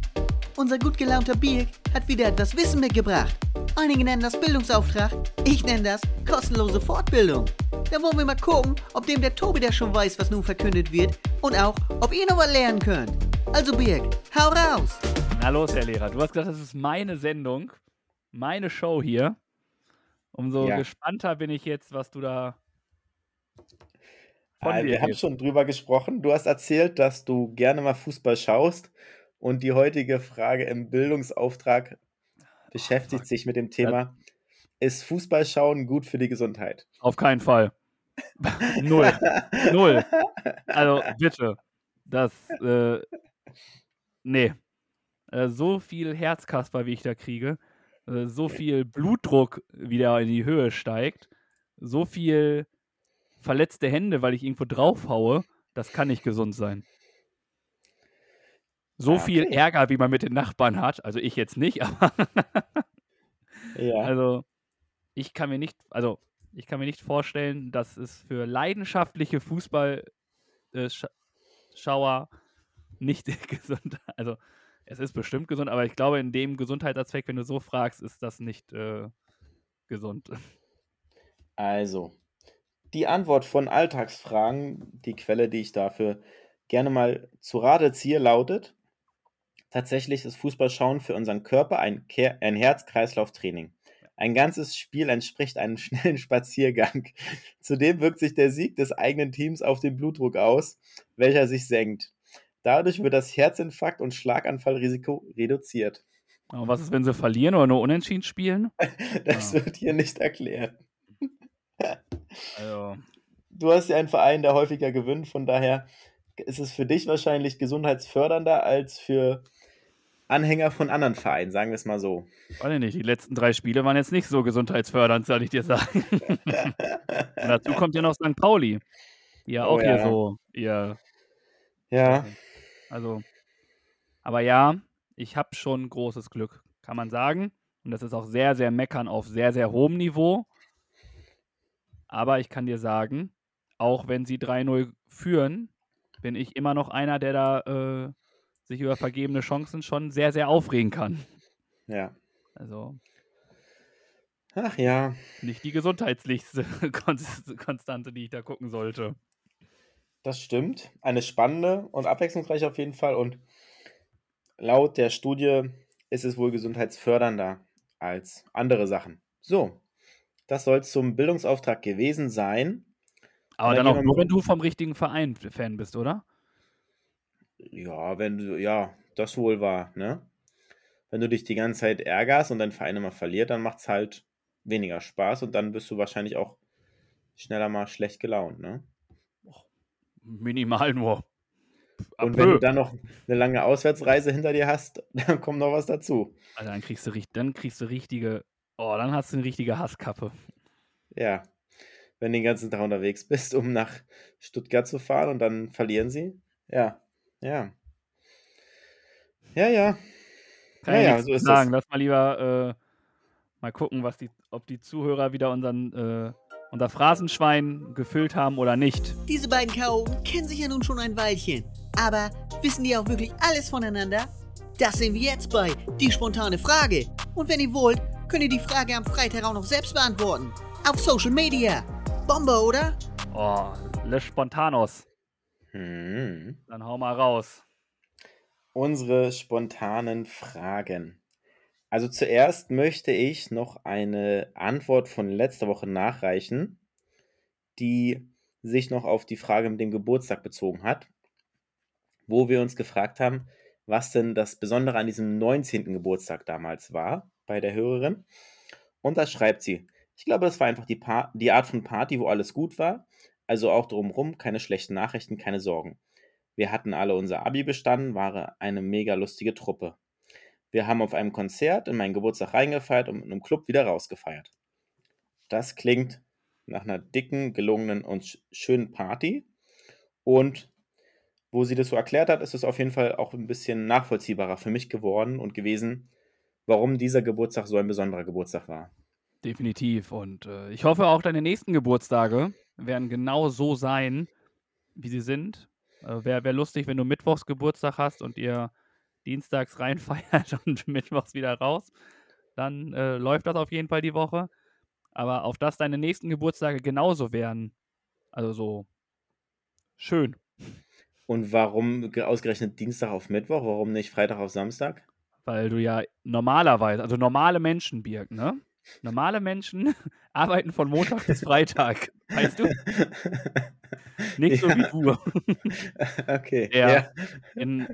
Unser gut gelaunter Birk hat wieder etwas Wissen mitgebracht. Einige nennen das Bildungsauftrag, ich nenne das kostenlose Fortbildung. Da wollen wir mal gucken, ob dem der Tobi der schon weiß, was nun verkündet wird und auch, ob ihr noch was lernen könnt. Also Birk, hau raus! Na los, Herr Lehrer, du hast gesagt, das ist meine Sendung, meine Show hier. Umso Ja. gespannter bin ich jetzt, was du da von Äh, dir wir haben schon drüber gesprochen. Du hast erzählt, dass du gerne mal Fußball schaust und die heutige Frage im Bildungsauftrag beschäftigt sich mit dem Thema: Ist Fußballschauen gut für die Gesundheit? Auf keinen Fall. Null. Null. Also bitte. Das, äh, nee. Äh, so viel Herzkasper, wie ich da kriege, äh, so viel Blutdruck wieder in die Höhe steigt, so viel verletzte Hände, weil ich irgendwo draufhaue, das kann nicht gesund sein. So Ah, viel okay. Ärger, wie man mit den Nachbarn hat, also ich jetzt nicht, aber Ja. also ich kann mir nicht, also ich kann mir nicht vorstellen, dass es für leidenschaftliche Fußballschauer nicht gesund, also es ist bestimmt gesund, aber ich glaube in dem Gesundheitsaspekt, wenn du so fragst, ist das nicht äh, gesund. Also, die Antwort von Alltagsfragen, die Quelle, die ich dafür gerne mal zu Rate ziehe, lautet: Tatsächlich ist Fußballschauen für unseren Körper ein, ein Herz-Kreislauf-Training. Ein ganzes Spiel entspricht einem schnellen Spaziergang. Zudem wirkt sich der Sieg des eigenen Teams auf den Blutdruck aus, welcher sich senkt. Dadurch wird das Herzinfarkt- und Schlaganfallrisiko reduziert. Und was ist, wenn sie verlieren oder nur unentschieden spielen? Das Ja. wird hier nicht erklärt. Also, Du hast ja einen Verein, der häufiger gewinnt, von daher ist es für dich wahrscheinlich gesundheitsfördernder als für Anhänger von anderen Vereinen, sagen wir es mal so. weiß ich nicht, die letzten drei Spiele waren jetzt nicht so gesundheitsfördernd, soll ich dir sagen. Dazu kommt ja noch St. Pauli, die ja Oh auch hier ja. so ihr Ja, Also, aber ja, ich habe schon großes Glück, kann man sagen. Und das ist auch sehr, sehr meckern auf sehr, sehr hohem Niveau. Aber ich kann dir sagen, auch wenn sie 3-0 führen, bin ich immer noch einer, der da äh, sich über vergebene Chancen schon sehr, sehr aufregen kann. ja. Also Ach ja. nicht die gesundheitslichste Konst- Konstante, die ich da gucken sollte. Das stimmt. Eine spannende und abwechslungsreiche auf jeden Fall. Und laut der Studie ist es wohl gesundheitsfördernder als andere Sachen. So, das soll es zum Bildungsauftrag gewesen sein. Aber dann dann auch nur, wenn du vom richtigen Verein Fan bist, oder? Ja, wenn du, ja, das wohl war, ne? Wenn du dich die ganze Zeit ärgerst und dein Verein immer verliert, dann macht es halt weniger Spaß und dann bist du wahrscheinlich auch schneller mal schlecht gelaunt, ne? Minimal nur. Und wenn du dann noch eine lange Auswärtsreise hinter dir hast, dann kommt noch was dazu. Also dann kriegst du dann kriegst du richtige, oh, dann hast du eine richtige Hasskappe. Ja, wenn du den ganzen Tag unterwegs bist, um nach Stuttgart zu fahren und dann verlieren sie. Ja, ja. Ja, ja. Kann Ja, ich ja, so ist sagen. das. Lass mal lieber äh, mal gucken, was die, ob die Zuhörer wieder unseren, äh, unser Phrasenschwein gefüllt haben oder nicht. Diese beiden Chaoten kennen sich ja nun schon ein Weilchen. Aber wissen die auch wirklich alles voneinander? Das sehen wir jetzt bei Die spontane Frage. Und wenn ihr wollt, könnt ihr die Frage am Freitag auch noch selbst beantworten. Auf Social Media. Bombe, oder? Oh, Le Spontanos. Hm. Dann hau mal raus. Unsere spontanen Fragen. Also zuerst möchte ich noch eine Antwort von letzter Woche nachreichen, die sich noch auf die Frage mit dem Geburtstag bezogen hat, wo wir uns gefragt haben, was denn das Besondere an diesem 19. Geburtstag damals war bei der Hörerin. Und da schreibt sie, ich glaube, das war einfach die, die Art von Party, wo alles gut war, also auch drumherum, keine schlechten Nachrichten, keine Sorgen. Wir hatten alle unser Abi bestanden, war eine mega lustige Truppe. Wir haben auf einem Konzert in meinen Geburtstag reingefeiert und in einem Club wieder rausgefeiert. Das klingt nach einer dicken, gelungenen und sch- schönen Party. Und wo sie das so erklärt hat, ist es auf jeden Fall auch ein bisschen nachvollziehbarer für mich geworden und gewesen, warum dieser Geburtstag so ein besonderer Geburtstag war. Definitiv. Und äh, ich hoffe auch, deine nächsten Geburtstage werden genau so sein, wie sie sind. Äh, Wäre wär lustig, wenn du Mittwochs Geburtstag hast und ihr dienstags reinfeiert und mittwochs wieder raus. Dann äh, läuft das auf jeden Fall die Woche. Aber auf dass deine nächsten Geburtstage genauso werden, also so schön. Und warum ge- ausgerechnet Dienstag auf Mittwoch? Warum nicht Freitag auf Samstag? Weil du ja normalerweise, also normale Menschen, Birg, ne? Normale Menschen arbeiten von Montag bis Freitag. Weißt du? Nicht so wie Ja. du. Okay. Ja. Ja. in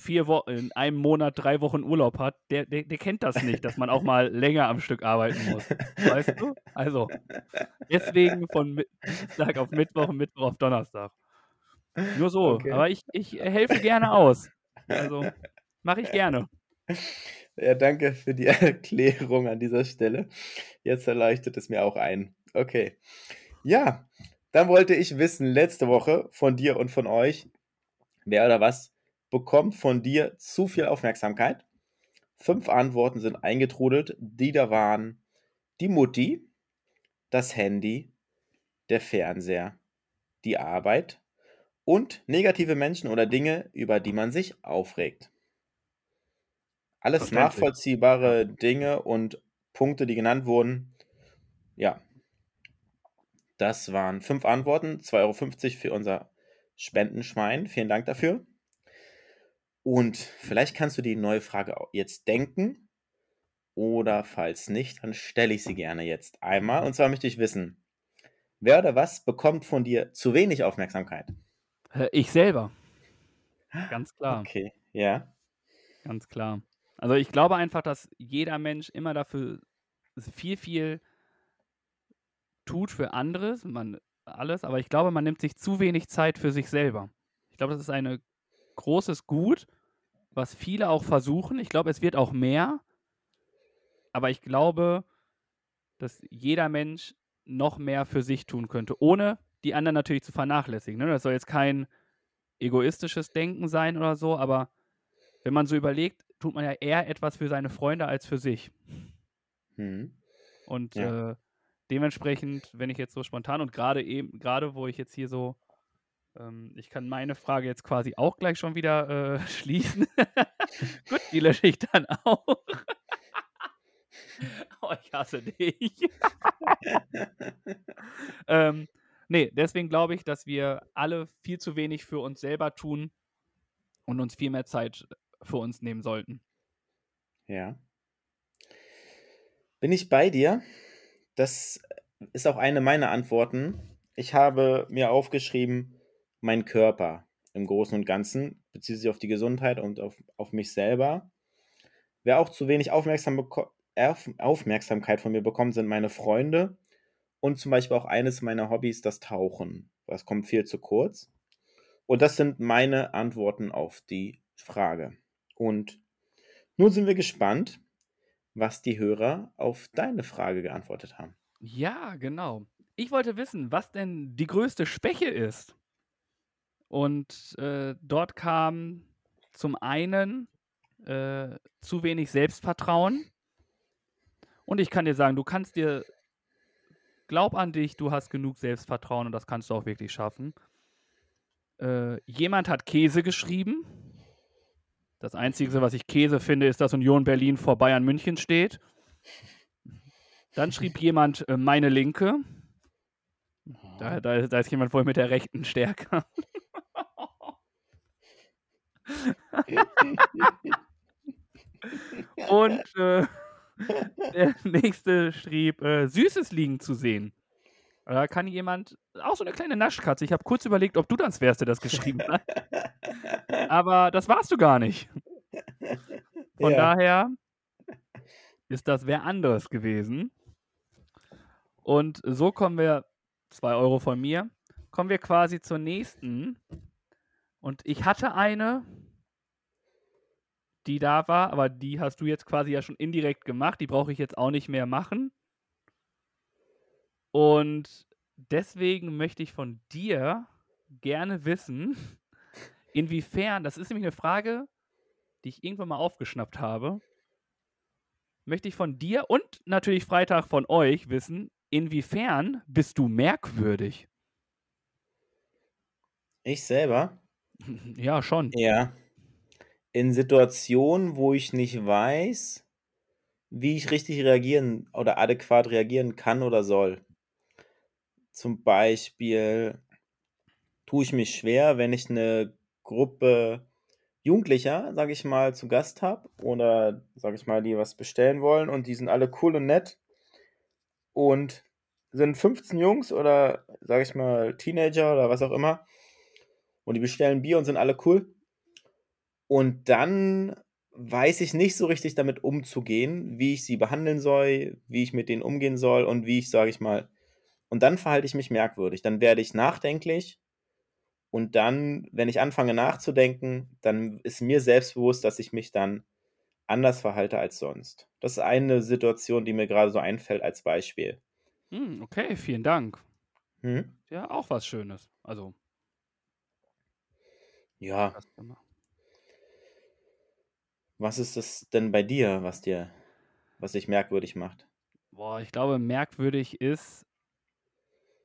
vier Wochen, in einem Monat drei Wochen Urlaub hat, der, der, der kennt das nicht, dass man auch mal länger am Stück arbeiten muss. Weißt du? Also, deswegen von Dienstag auf Mittwoch und Mittwoch auf Donnerstag. Nur so. Okay. Aber ich, ich helfe gerne aus. Also, mache ich gerne. Ja, danke für die Erklärung an dieser Stelle. Jetzt erleichtert es mir auch ein. Okay. Ja, dann wollte ich wissen, letzte Woche von dir und von euch, wer oder was bekommt von dir zu viel Aufmerksamkeit? Fünf Antworten sind eingetrudelt, die da waren die Mutti, das Handy, der Fernseher, die Arbeit und negative Menschen oder Dinge, über die man sich aufregt. Alles nachvollziehbare Dinge und Punkte, die genannt wurden. Ja. Das waren fünf Antworten, 2,50 Euro für unser Spendenschwein. Vielen Dank dafür. Und vielleicht kannst du die neue Frage jetzt denken. Oder falls nicht, dann stelle ich sie gerne jetzt einmal. Und zwar möchte ich wissen, wer oder was bekommt von dir zu wenig Aufmerksamkeit? Äh, Ich selber. Ganz klar. Okay, ja. Ganz klar. Also ich glaube einfach, dass jeder Mensch immer dafür viel, viel tut für anderes, man alles, aber ich glaube, man nimmt sich zu wenig Zeit für sich selber. Ich glaube, das ist ein großes Gut, was viele auch versuchen. Ich glaube, es wird auch mehr, aber ich glaube, dass jeder Mensch noch mehr für sich tun könnte, ohne die anderen natürlich zu vernachlässigen. Ne? Das soll jetzt kein egoistisches Denken sein oder so, aber wenn man so überlegt, tut man ja eher etwas für seine Freunde als für sich. Hm. Und Ja. äh, dementsprechend, wenn ich jetzt so spontan und gerade eben, gerade wo ich jetzt hier so, ähm, ich kann meine Frage jetzt quasi auch gleich schon wieder äh, schließen. Gut, die lösche ich dann auch. oh, ich hasse dich. ähm, nee, deswegen glaube ich, dass wir alle viel zu wenig für uns selber tun und uns viel mehr Zeit für uns nehmen sollten. Ja. Bin ich bei dir? Das ist auch eine meiner Antworten. Ich habe mir aufgeschrieben, mein Körper im Großen und Ganzen bezieht sich auf die Gesundheit und auf, auf mich selber. Wer auch zu wenig Aufmerksam Aufmerksamkeit von mir bekommt, sind meine Freunde und zum Beispiel auch eines meiner Hobbys, das Tauchen. Das kommt viel zu kurz. Und das sind meine Antworten auf die Frage. Und nun sind wir gespannt, was die Hörer auf deine Frage geantwortet haben. Ja, genau. Ich wollte wissen, was denn die größte Schwäche ist. Und äh, dort kam zum einen äh, zu wenig Selbstvertrauen. Und ich kann dir sagen, du kannst dir, glaub an dich, du hast genug Selbstvertrauen und das kannst du auch wirklich schaffen. Äh, jemand hat Käse geschrieben. Das Einzige, was ich Käse finde, ist, dass Union Berlin vor Bayern München steht. Dann schrieb jemand äh, meine Linke. Da, da, da ist jemand wohl mit der rechten stärker. Und äh, der nächste schrieb, äh, Süßes liegen zu sehen. Da kann jemand, auch so eine kleine Naschkatze. Ich habe kurz überlegt, ob du das wärst, der das geschrieben hat. Aber das warst du gar nicht. Von Ja. daher ist das wer anderes gewesen. Und so kommen wir, 2 Euro von mir, kommen wir quasi zur nächsten. Und ich hatte eine, die da war, aber die hast du jetzt quasi ja schon indirekt gemacht. Die brauche ich jetzt auch nicht mehr machen. Und deswegen möchte ich von dir gerne wissen, inwiefern, das ist nämlich eine Frage, die ich irgendwann mal aufgeschnappt habe, möchte ich von dir und natürlich Freitag von euch wissen, inwiefern bist du merkwürdig? Ich selber? Ja, schon. Ja. In Situationen, wo ich nicht weiß, wie ich richtig reagieren oder adäquat reagieren kann oder soll. Zum Beispiel tue ich mich schwer, wenn ich eine Gruppe Jugendlicher, sage ich mal, zu Gast habe oder, sage ich mal, die was bestellen wollen und die sind alle cool und nett und sind 15 Jungs oder, sage ich mal, Teenager oder was auch immer und die bestellen Bier und sind alle cool. Und dann weiß ich nicht so richtig damit umzugehen, wie ich sie behandeln soll, wie ich mit denen umgehen soll und wie ich, sage ich mal, und dann verhalte ich mich merkwürdig. Dann werde ich nachdenklich und dann, wenn ich anfange nachzudenken, dann ist mir selbstbewusst, dass ich mich dann anders verhalte als sonst. Das ist eine Situation, die mir gerade so einfällt als Beispiel. Hm, okay, vielen Dank. Hm? Ja, auch was Schönes. Also, Ja, immer. was ist das denn bei dir, was dir, was dich merkwürdig macht? Boah, ich glaube, merkwürdig ist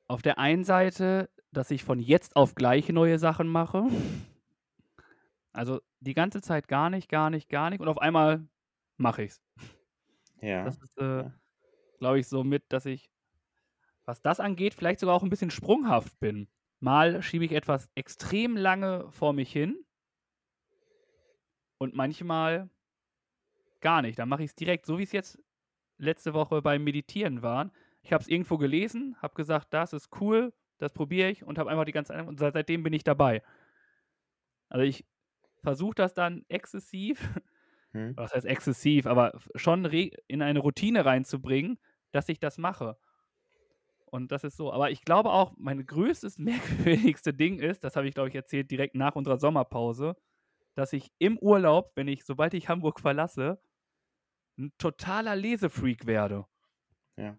auf der einen Seite, dass ich von jetzt auf gleich neue Sachen mache. Also die ganze Zeit gar nicht, gar nicht, gar nicht. Und auf einmal mache ich's. Ja. Das ist, äh, glaube ich, so mit, dass ich, was das angeht, vielleicht sogar auch ein bisschen sprunghaft bin. Mal schiebe ich etwas extrem lange vor mich hin. Und manchmal gar nicht. Dann mache ich es direkt, so wie es jetzt letzte Woche beim Meditieren war. Ich habe es irgendwo gelesen, habe gesagt, das ist cool, das probiere ich und habe einfach die ganze Zeit, und seitdem bin ich dabei. Also ich versuche das dann exzessiv, Hm. was heißt exzessiv, aber schon in eine Routine reinzubringen, dass ich das mache. Und das ist so. Aber ich glaube auch, mein größtes, merkwürdigste Ding ist, das habe ich, glaube ich, erzählt direkt nach unserer Sommerpause, dass ich im Urlaub, wenn ich, sobald ich Hamburg verlasse, ein totaler Lesefreak werde. Ja.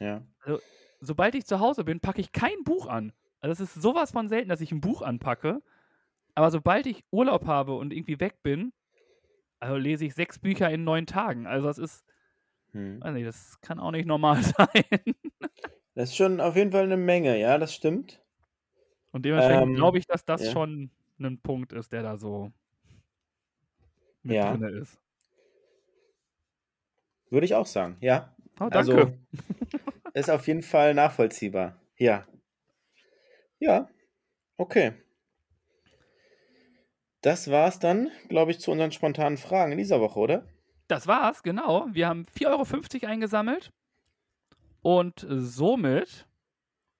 Ja. Also, sobald ich zu Hause bin, packe ich kein Buch an. Also es ist sowas von selten, dass ich ein Buch anpacke. Aber sobald ich Urlaub habe und irgendwie weg bin, also lese ich sechs Bücher in neun Tagen. Also das ist, Hm. weiß nicht, das kann auch nicht normal sein. Das ist schon auf jeden Fall eine Menge, ja, das stimmt. Und dementsprechend Ähm, glaube ich, dass das ja. schon ein Punkt ist, der da so mit Ja. drin ist. Würde ich auch sagen, ja. Oh, danke. Also ist auf jeden Fall nachvollziehbar. Ja. Ja. Okay. Das war's dann, glaube ich, zu unseren spontanen Fragen in dieser Woche, oder? Das war's, genau. Wir haben 4,50 Euro eingesammelt. Und somit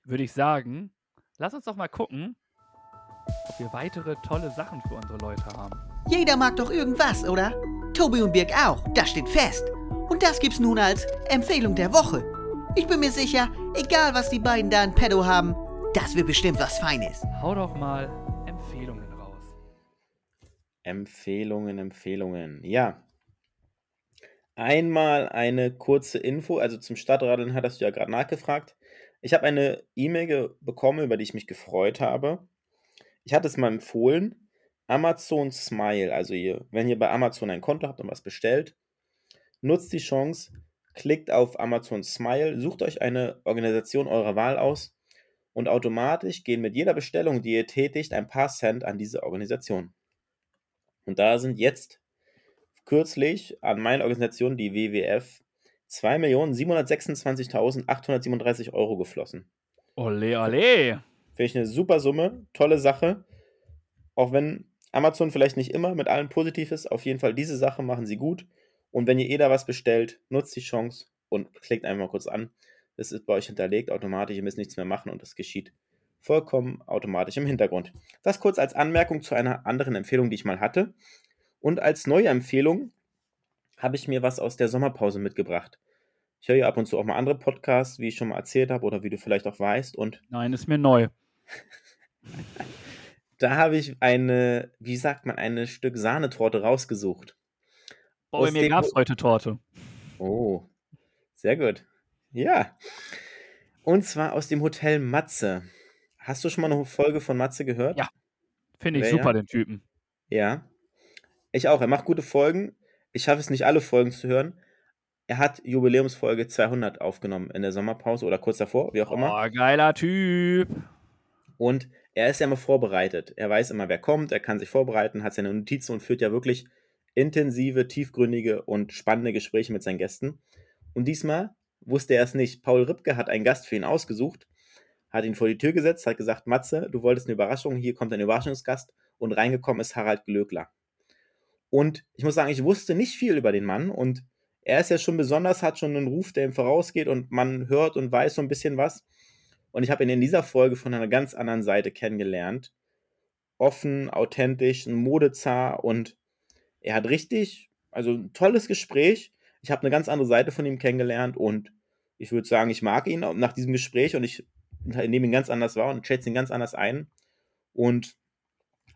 würde ich sagen, lass uns doch mal gucken, ob wir weitere tolle Sachen für unsere Leute haben. Jeder mag doch irgendwas, oder? Tobi und Birg auch, das steht fest. Und das gibt's nun als Empfehlung der Woche. Ich bin mir sicher, egal was die beiden da in Pedo haben, das wird bestimmt was Feines. Hau doch mal Empfehlungen raus. Empfehlungen, Empfehlungen. Ja. Einmal eine kurze Info. Also zum Stadtradeln hattest du ja gerade nachgefragt. Ich habe eine E-Mail bekommen, über die ich mich gefreut habe. Ich hatte es mal empfohlen. Amazon Smile. Also ihr, wenn ihr bei Amazon ein Konto habt und was bestellt, nutzt die Chance, klickt auf Amazon Smile, sucht euch eine Organisation eurer Wahl aus und automatisch gehen mit jeder Bestellung, die ihr tätigt, ein paar Cent an diese Organisation. Und da sind jetzt kürzlich an meine Organisation, die WWF, 2.726.837 Euro geflossen. Ole, ole. Finde ich eine super Summe, tolle Sache. Auch wenn Amazon vielleicht nicht immer mit allem positiv ist, auf jeden Fall diese Sache machen sie gut. Und wenn ihr eh da was bestellt, nutzt die Chance und klickt einfach mal kurz an. Das ist bei euch hinterlegt automatisch, ihr müsst nichts mehr machen und das geschieht vollkommen automatisch im Hintergrund. Das kurz als Anmerkung zu einer anderen Empfehlung, die ich mal hatte. Und als neue Empfehlung habe ich mir was aus der Sommerpause mitgebracht. Ich höre ja ab und zu auch mal andere Podcasts, wie ich schon mal erzählt habe oder wie du vielleicht auch weißt. Und Nein, ist mir neu. da habe ich eine, wie sagt man, eine Stück Sahnetorte rausgesucht. Aus bei mir gab es heute Torte. Oh, sehr gut. Ja. Und zwar aus dem Hotel Matze. Hast du schon mal eine Folge von Matze gehört? Ja. Finde ich Wer, super, ja? den Typen. Ja. Ich auch. Er macht gute Folgen. Ich schaffe es nicht, alle Folgen zu hören. Er hat Jubiläumsfolge 200 aufgenommen in der Sommerpause oder kurz davor, wie auch immer. Oh, geiler Typ. Und er ist ja immer vorbereitet. Er weiß immer, wer kommt, er kann sich vorbereiten, hat seine Notizen und führt ja wirklich intensive, tiefgründige und spannende Gespräche mit seinen Gästen. Und diesmal wusste er es nicht. Paul Ripke hat einen Gast für ihn ausgesucht, hat ihn vor die Tür gesetzt, hat gesagt, Matze, du wolltest eine Überraschung, hier kommt ein Überraschungsgast und reingekommen ist Harald Glöckler. Und ich muss sagen, ich wusste nicht viel über den Mann und er ist ja schon besonders, hat schon einen Ruf, der ihm vorausgeht und man hört und weiß so ein bisschen was. Und ich habe ihn in dieser Folge von einer ganz anderen Seite kennengelernt. Offen, authentisch, ein Modezar und er hat richtig, also ein tolles Gespräch. Ich habe eine ganz andere Seite von ihm kennengelernt und ich würde sagen, ich mag ihn nach diesem Gespräch und ich nehme ihn ganz anders wahr und schätze ihn ganz anders ein. Und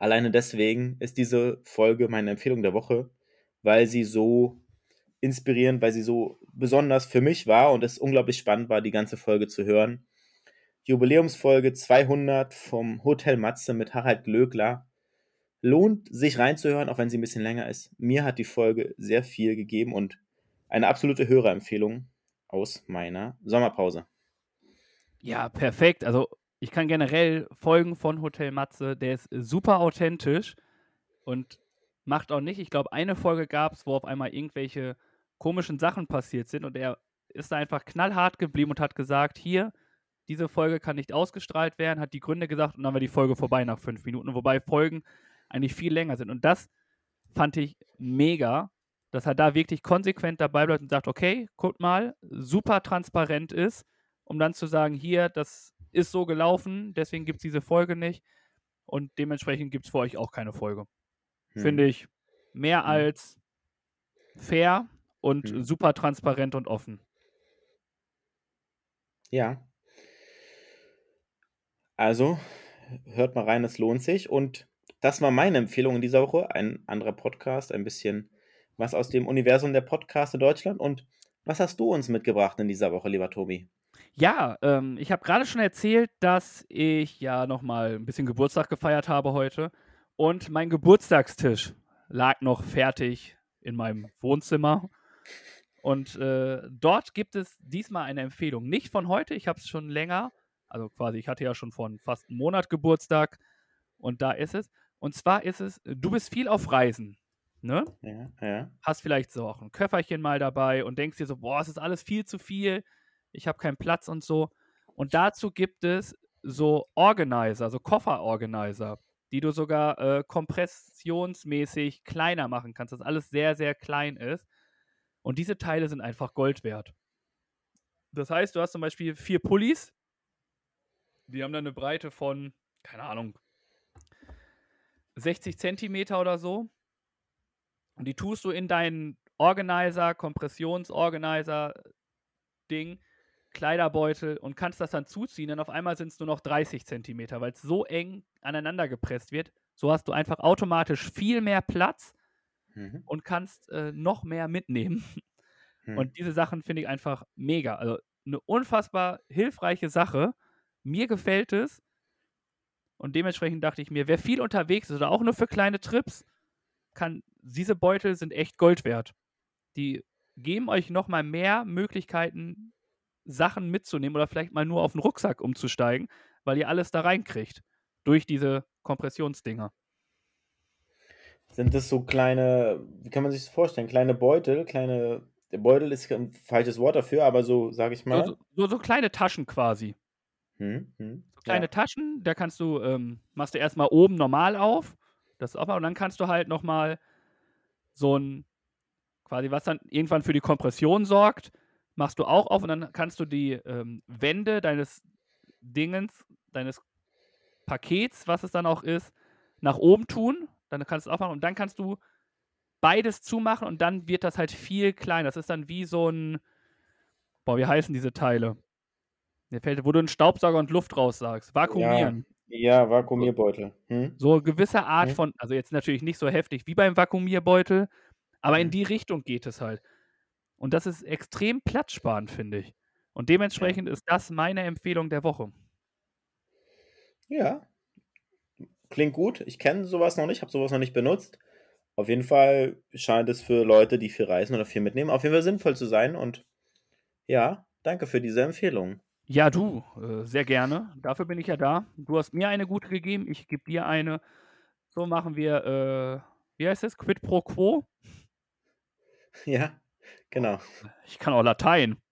alleine deswegen ist diese Folge meine Empfehlung der Woche, weil sie so inspirierend, weil sie so besonders für mich war und es unglaublich spannend war, die ganze Folge zu hören. Jubiläumsfolge 200 vom Hotel Matze mit Harald Glöckler. Lohnt sich reinzuhören, auch wenn sie ein bisschen länger ist. Mir hat die Folge sehr viel gegeben und eine absolute Hörerempfehlung aus meiner Sommerpause. Ja, perfekt. Also ich kann generell Folgen von Hotel Matze, der ist super authentisch und macht auch nicht. Ich glaube, eine Folge gab es, wo auf einmal irgendwelche komischen Sachen passiert sind und er ist da einfach knallhart geblieben und hat gesagt, hier, diese Folge kann nicht ausgestrahlt werden, hat die Gründe gesagt und dann war die Folge vorbei nach fünf Minuten, wobei Folgen eigentlich viel länger sind. Und das fand ich mega, dass er da wirklich konsequent dabei bleibt und sagt, okay, guck mal, super transparent ist, um dann zu sagen, hier, das ist so gelaufen, deswegen gibt es diese Folge nicht und dementsprechend gibt es für euch auch keine Folge. Hm. Finde ich mehr als fair und Hm. super transparent und offen. Ja. Also, hört mal rein, es lohnt sich. Und das war meine Empfehlung in dieser Woche. Ein anderer Podcast, ein bisschen was aus dem Universum der Podcaster Deutschland. Und was hast du uns mitgebracht in dieser Woche, lieber Tobi? Ja, ähm, ich habe gerade schon erzählt, dass ich ja nochmal ein bisschen Geburtstag gefeiert habe heute. Und mein Geburtstagstisch lag noch fertig in meinem Wohnzimmer. Und äh, dort gibt es diesmal eine Empfehlung. Nicht von heute, ich habe es schon länger. Also quasi, ich hatte ja schon vor fast einem Monat Geburtstag. Und da ist es. Und zwar ist es, du bist viel auf Reisen. Ne? Ja, ja. hast vielleicht so auch ein Köfferchen mal dabei und denkst dir so, boah, es ist alles viel zu viel, ich habe keinen Platz und so. Und dazu gibt es so Organizer, so Kofferorganizer, die du sogar äh, kompressionsmäßig kleiner machen kannst, dass alles sehr, sehr klein ist. Und diese Teile sind einfach Gold wert. Das heißt, du hast zum Beispiel vier Pullis, die haben dann eine Breite von, keine Ahnung, 60 Zentimeter oder so. Und die tust du in deinen Organizer, Kompressionsorganizer, Ding, Kleiderbeutel und kannst das dann zuziehen. Dann auf einmal sind es nur noch 30 Zentimeter, weil es so eng aneinander gepresst wird. So hast du einfach automatisch viel mehr Platz Mhm. und kannst äh, noch mehr mitnehmen. Hm. Und diese Sachen finde ich einfach mega. Also eine unfassbar hilfreiche Sache. Mir gefällt es. Und dementsprechend dachte ich mir, wer viel unterwegs ist oder auch nur für kleine Trips, kann, diese Beutel sind echt Gold wert. Die geben euch nochmal mehr Möglichkeiten, Sachen mitzunehmen oder vielleicht mal nur auf den Rucksack umzusteigen, weil ihr alles da reinkriegt. Durch diese Kompressionsdinger. Sind das so kleine, wie kann man sich das vorstellen? Kleine Beutel, kleine, der Beutel ist ein falsches Wort dafür, aber so, sage ich mal. so, so, so kleine Taschen quasi. Hm, hm, So kleine ja. Taschen, da kannst du, ähm, machst du erstmal oben normal auf, das ist auch mal, und dann kannst du halt nochmal so ein, quasi was dann irgendwann für die Kompression sorgt, machst du auch auf und dann kannst du die ähm, Wände deines Dingens, deines Pakets, was es dann auch ist, nach oben tun, dann kannst du es aufmachen und dann kannst du beides zumachen und dann wird das halt viel kleiner. Das ist dann wie so ein, boah, wie heißen diese Teile? Mir fällt, wo du einen Staubsauger und Luft raussagst. Vakuumieren. Ja, Vakuumierbeutel. Hm? So eine gewisse Art Mhm. von, also jetzt natürlich nicht so heftig wie beim Vakuumierbeutel, aber in Mhm. die Richtung geht es halt. Und das ist extrem platzsparend, finde ich. Und dementsprechend ist das meine Empfehlung der Woche. Ja. Klingt gut. Ich kenne sowas noch nicht, habe sowas noch nicht benutzt. Auf jeden Fall scheint es für Leute, die viel reisen oder viel mitnehmen, auf jeden Fall sinnvoll zu sein. Und ja, danke für diese Empfehlung. Ja, du, äh, sehr gerne. Dafür bin ich ja da. Du hast mir eine gute gegeben, ich gebe dir eine. So machen wir, äh, wie heißt es? Quid pro quo? Ja, genau. Ich kann auch Latein.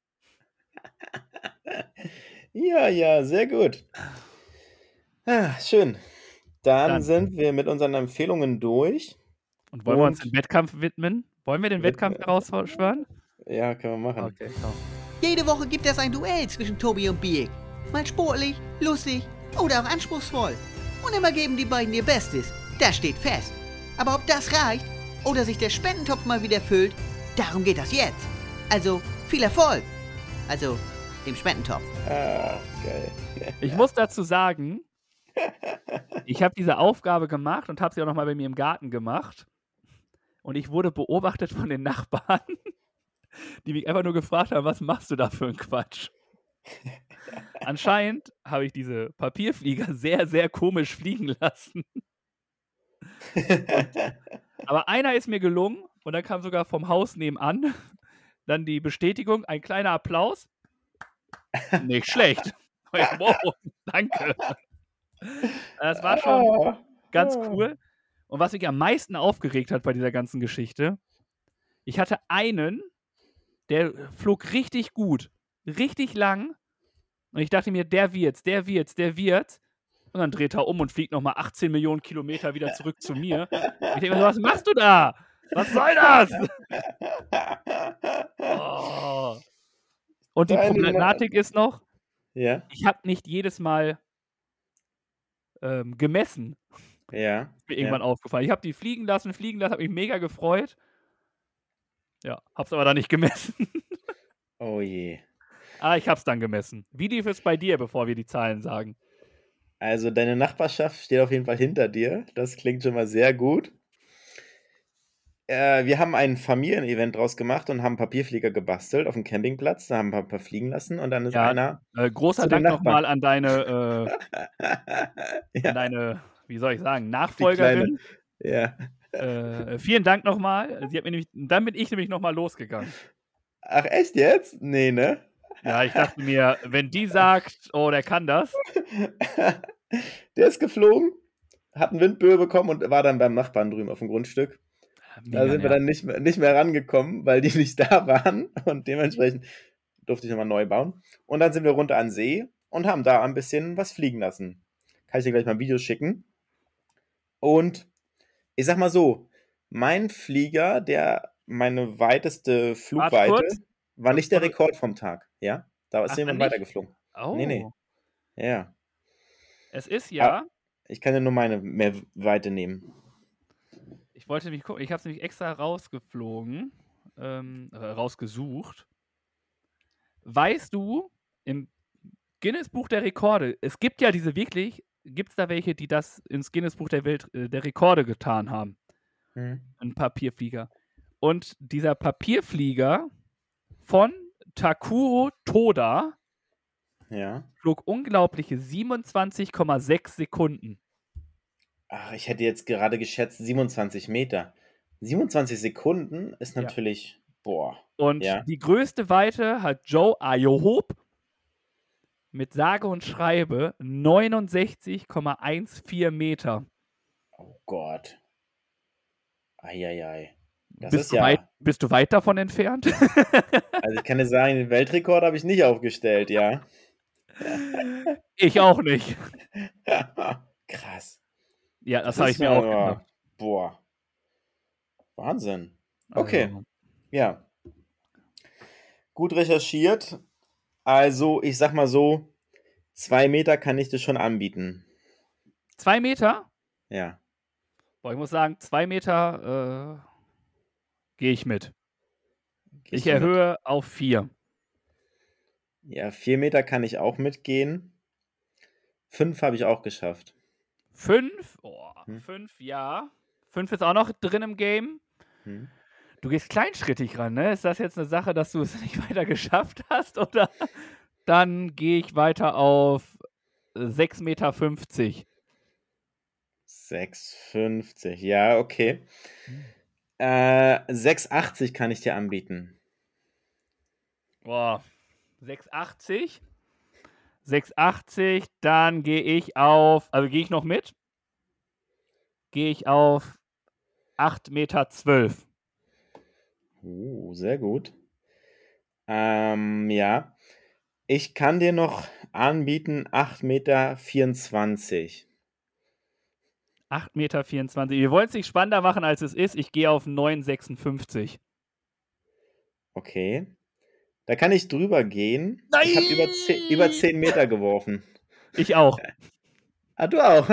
Ja, ja, sehr gut. Ah, schön. Dann, Dann- sind wir mit unseren Empfehlungen durch. Und wollen wir uns Und- dem Wettkampf widmen? Wollen wir den Wettkampf herausschwören? Ja, können wir machen. Okay, komm. Jede Woche gibt es ein Duell zwischen Tobi und Biek. Mal sportlich, lustig oder auch anspruchsvoll. Und immer geben die beiden ihr Bestes. Das steht fest. Aber ob das reicht oder sich der Spendentopf mal wieder füllt, darum geht das jetzt. Also viel Erfolg. Also dem Spendentopf. Ah, geil. Ich muss dazu sagen, ich habe diese Aufgabe gemacht und habe sie auch nochmal bei mir im Garten gemacht. Und ich wurde beobachtet von den Nachbarn, die mich einfach nur gefragt haben, was machst du da für einen Quatsch? Anscheinend habe ich diese Papierflieger sehr, sehr komisch fliegen lassen. Aber einer ist mir gelungen und dann kam sogar vom Haus nebenan dann die Bestätigung, ein kleiner Applaus. Nicht schlecht. Wow, danke. Das war schon Ah, ganz ah. cool. Und was mich am meisten aufgeregt hat bei dieser ganzen Geschichte, ich hatte einen, der flog richtig gut, richtig lang. Und ich dachte mir, der wird's, der wird's, der wird's. Und dann dreht er um und fliegt nochmal 18 Millionen Kilometer wieder zurück zu mir. Ich denke mir, was machst du da? Was soll das? Oh. Und die Problematik ist noch, ja, ich habe nicht jedes Mal ähm, gemessen. ja. Mir irgendwann aufgefallen. Ich habe die fliegen lassen, fliegen lassen, habe mich mega gefreut. Ja, hab's aber dann nicht gemessen. Oh je. ah, ich hab's dann gemessen. Wie lief es bei dir, bevor wir die Zahlen sagen? Also deine Nachbarschaft steht auf jeden Fall hinter dir. Das klingt schon mal sehr gut. Äh, wir haben ein Familienevent draus gemacht und haben Papierflieger gebastelt auf dem Campingplatz. Da haben wir ein paar fliegen lassen und dann ist Ja, einer. Äh, großer Dank nochmal an deine, äh, ja, an deine, wie soll ich sagen, Nachfolgerin. ja. Äh, vielen Dank nochmal. Sie hat mir nämlich, dann bin ich nämlich nochmal losgegangen. Ach, echt jetzt? Nee, ne? Ja, ich dachte mir, wenn die sagt, oh, der kann das. Der ist geflogen, hat einen Windböe bekommen und war dann beim Nachbarn drüben auf dem Grundstück. Da sind wir dann nicht mehr, nicht mehr rangekommen, weil die nicht da waren. Und dementsprechend durfte ich nochmal neu bauen. Und dann sind wir runter an See und haben da ein bisschen was fliegen lassen. Kann ich dir gleich mal ein Video schicken. Und ich sag mal so, mein Flieger, der meine weiteste Flugweite, kurz. war nicht der Rekord vom Tag. Ja, da ist Ach, jemand weitergeflogen. Oh. Nee, nee. Ja, Es ist ja, ich kann ja nur meine mehr Weite nehmen. Ich wollte nämlich gucken, ich habe es nämlich extra rausgeflogen, ähm, äh, rausgesucht. Weißt du, im Guinness Buch der Rekorde, es gibt ja diese wirklich, gibt es da welche, die das ins Guinness Buch der Welt äh, der Rekorde getan haben? Hm. Ein Papierflieger. Und dieser Papierflieger von Takuro Toda Ja. flog unglaubliche 27,6 Sekunden. Ach, ich hätte jetzt gerade geschätzt 27 Meter. 27 Sekunden ist Ja. natürlich, boah. Und Ja. die größte Weite hat Joe Ayohob mit sage und schreibe 69,14 Meter. Oh Gott. Eieiei. Das bist, ist du ja. weit, bist du weit davon entfernt? Also ich kann dir sagen, den Weltrekord habe ich nicht aufgestellt, ja. ich auch nicht. Krass. Ja, das, Das habe ich mir auch gedacht. Boah. Wahnsinn. Okay. Also, Ja. Gut recherchiert. Also, ich sag mal so, zwei Meter kann ich dir schon anbieten. zwei Meter? Ja. Boah, ich muss sagen, zwei Meter äh, gehe ich mit. Gehst Ich du mit? erhöhe auf vier. Ja, vier Meter kann ich auch mitgehen. Fünf habe ich auch geschafft. Fünf? Oh, Hm. Fünf, ja. Fünf ist auch noch drin im Game. Hm. Du gehst kleinschrittig ran, ne? Ist das jetzt eine Sache, dass du es nicht weiter geschafft hast? Oder dann gehe ich weiter auf 6,50 Meter. 6,50. Ja, okay. Äh, 6,80 kann ich dir anbieten. Boah. 6,80. 6,80. Dann gehe ich auf, also gehe ich noch mit? Gehe ich auf 8,12 Meter. Uh, sehr gut. Ähm, ja. Ich kann dir noch anbieten 8,24 Meter. 8,24 Meter. Wir wollen es nicht spannender machen, als es ist. Ich gehe auf 9,56. Okay. Da kann ich drüber gehen. Ich habe über, 10 über 10 Meter geworfen. Ich auch. Ah, du auch.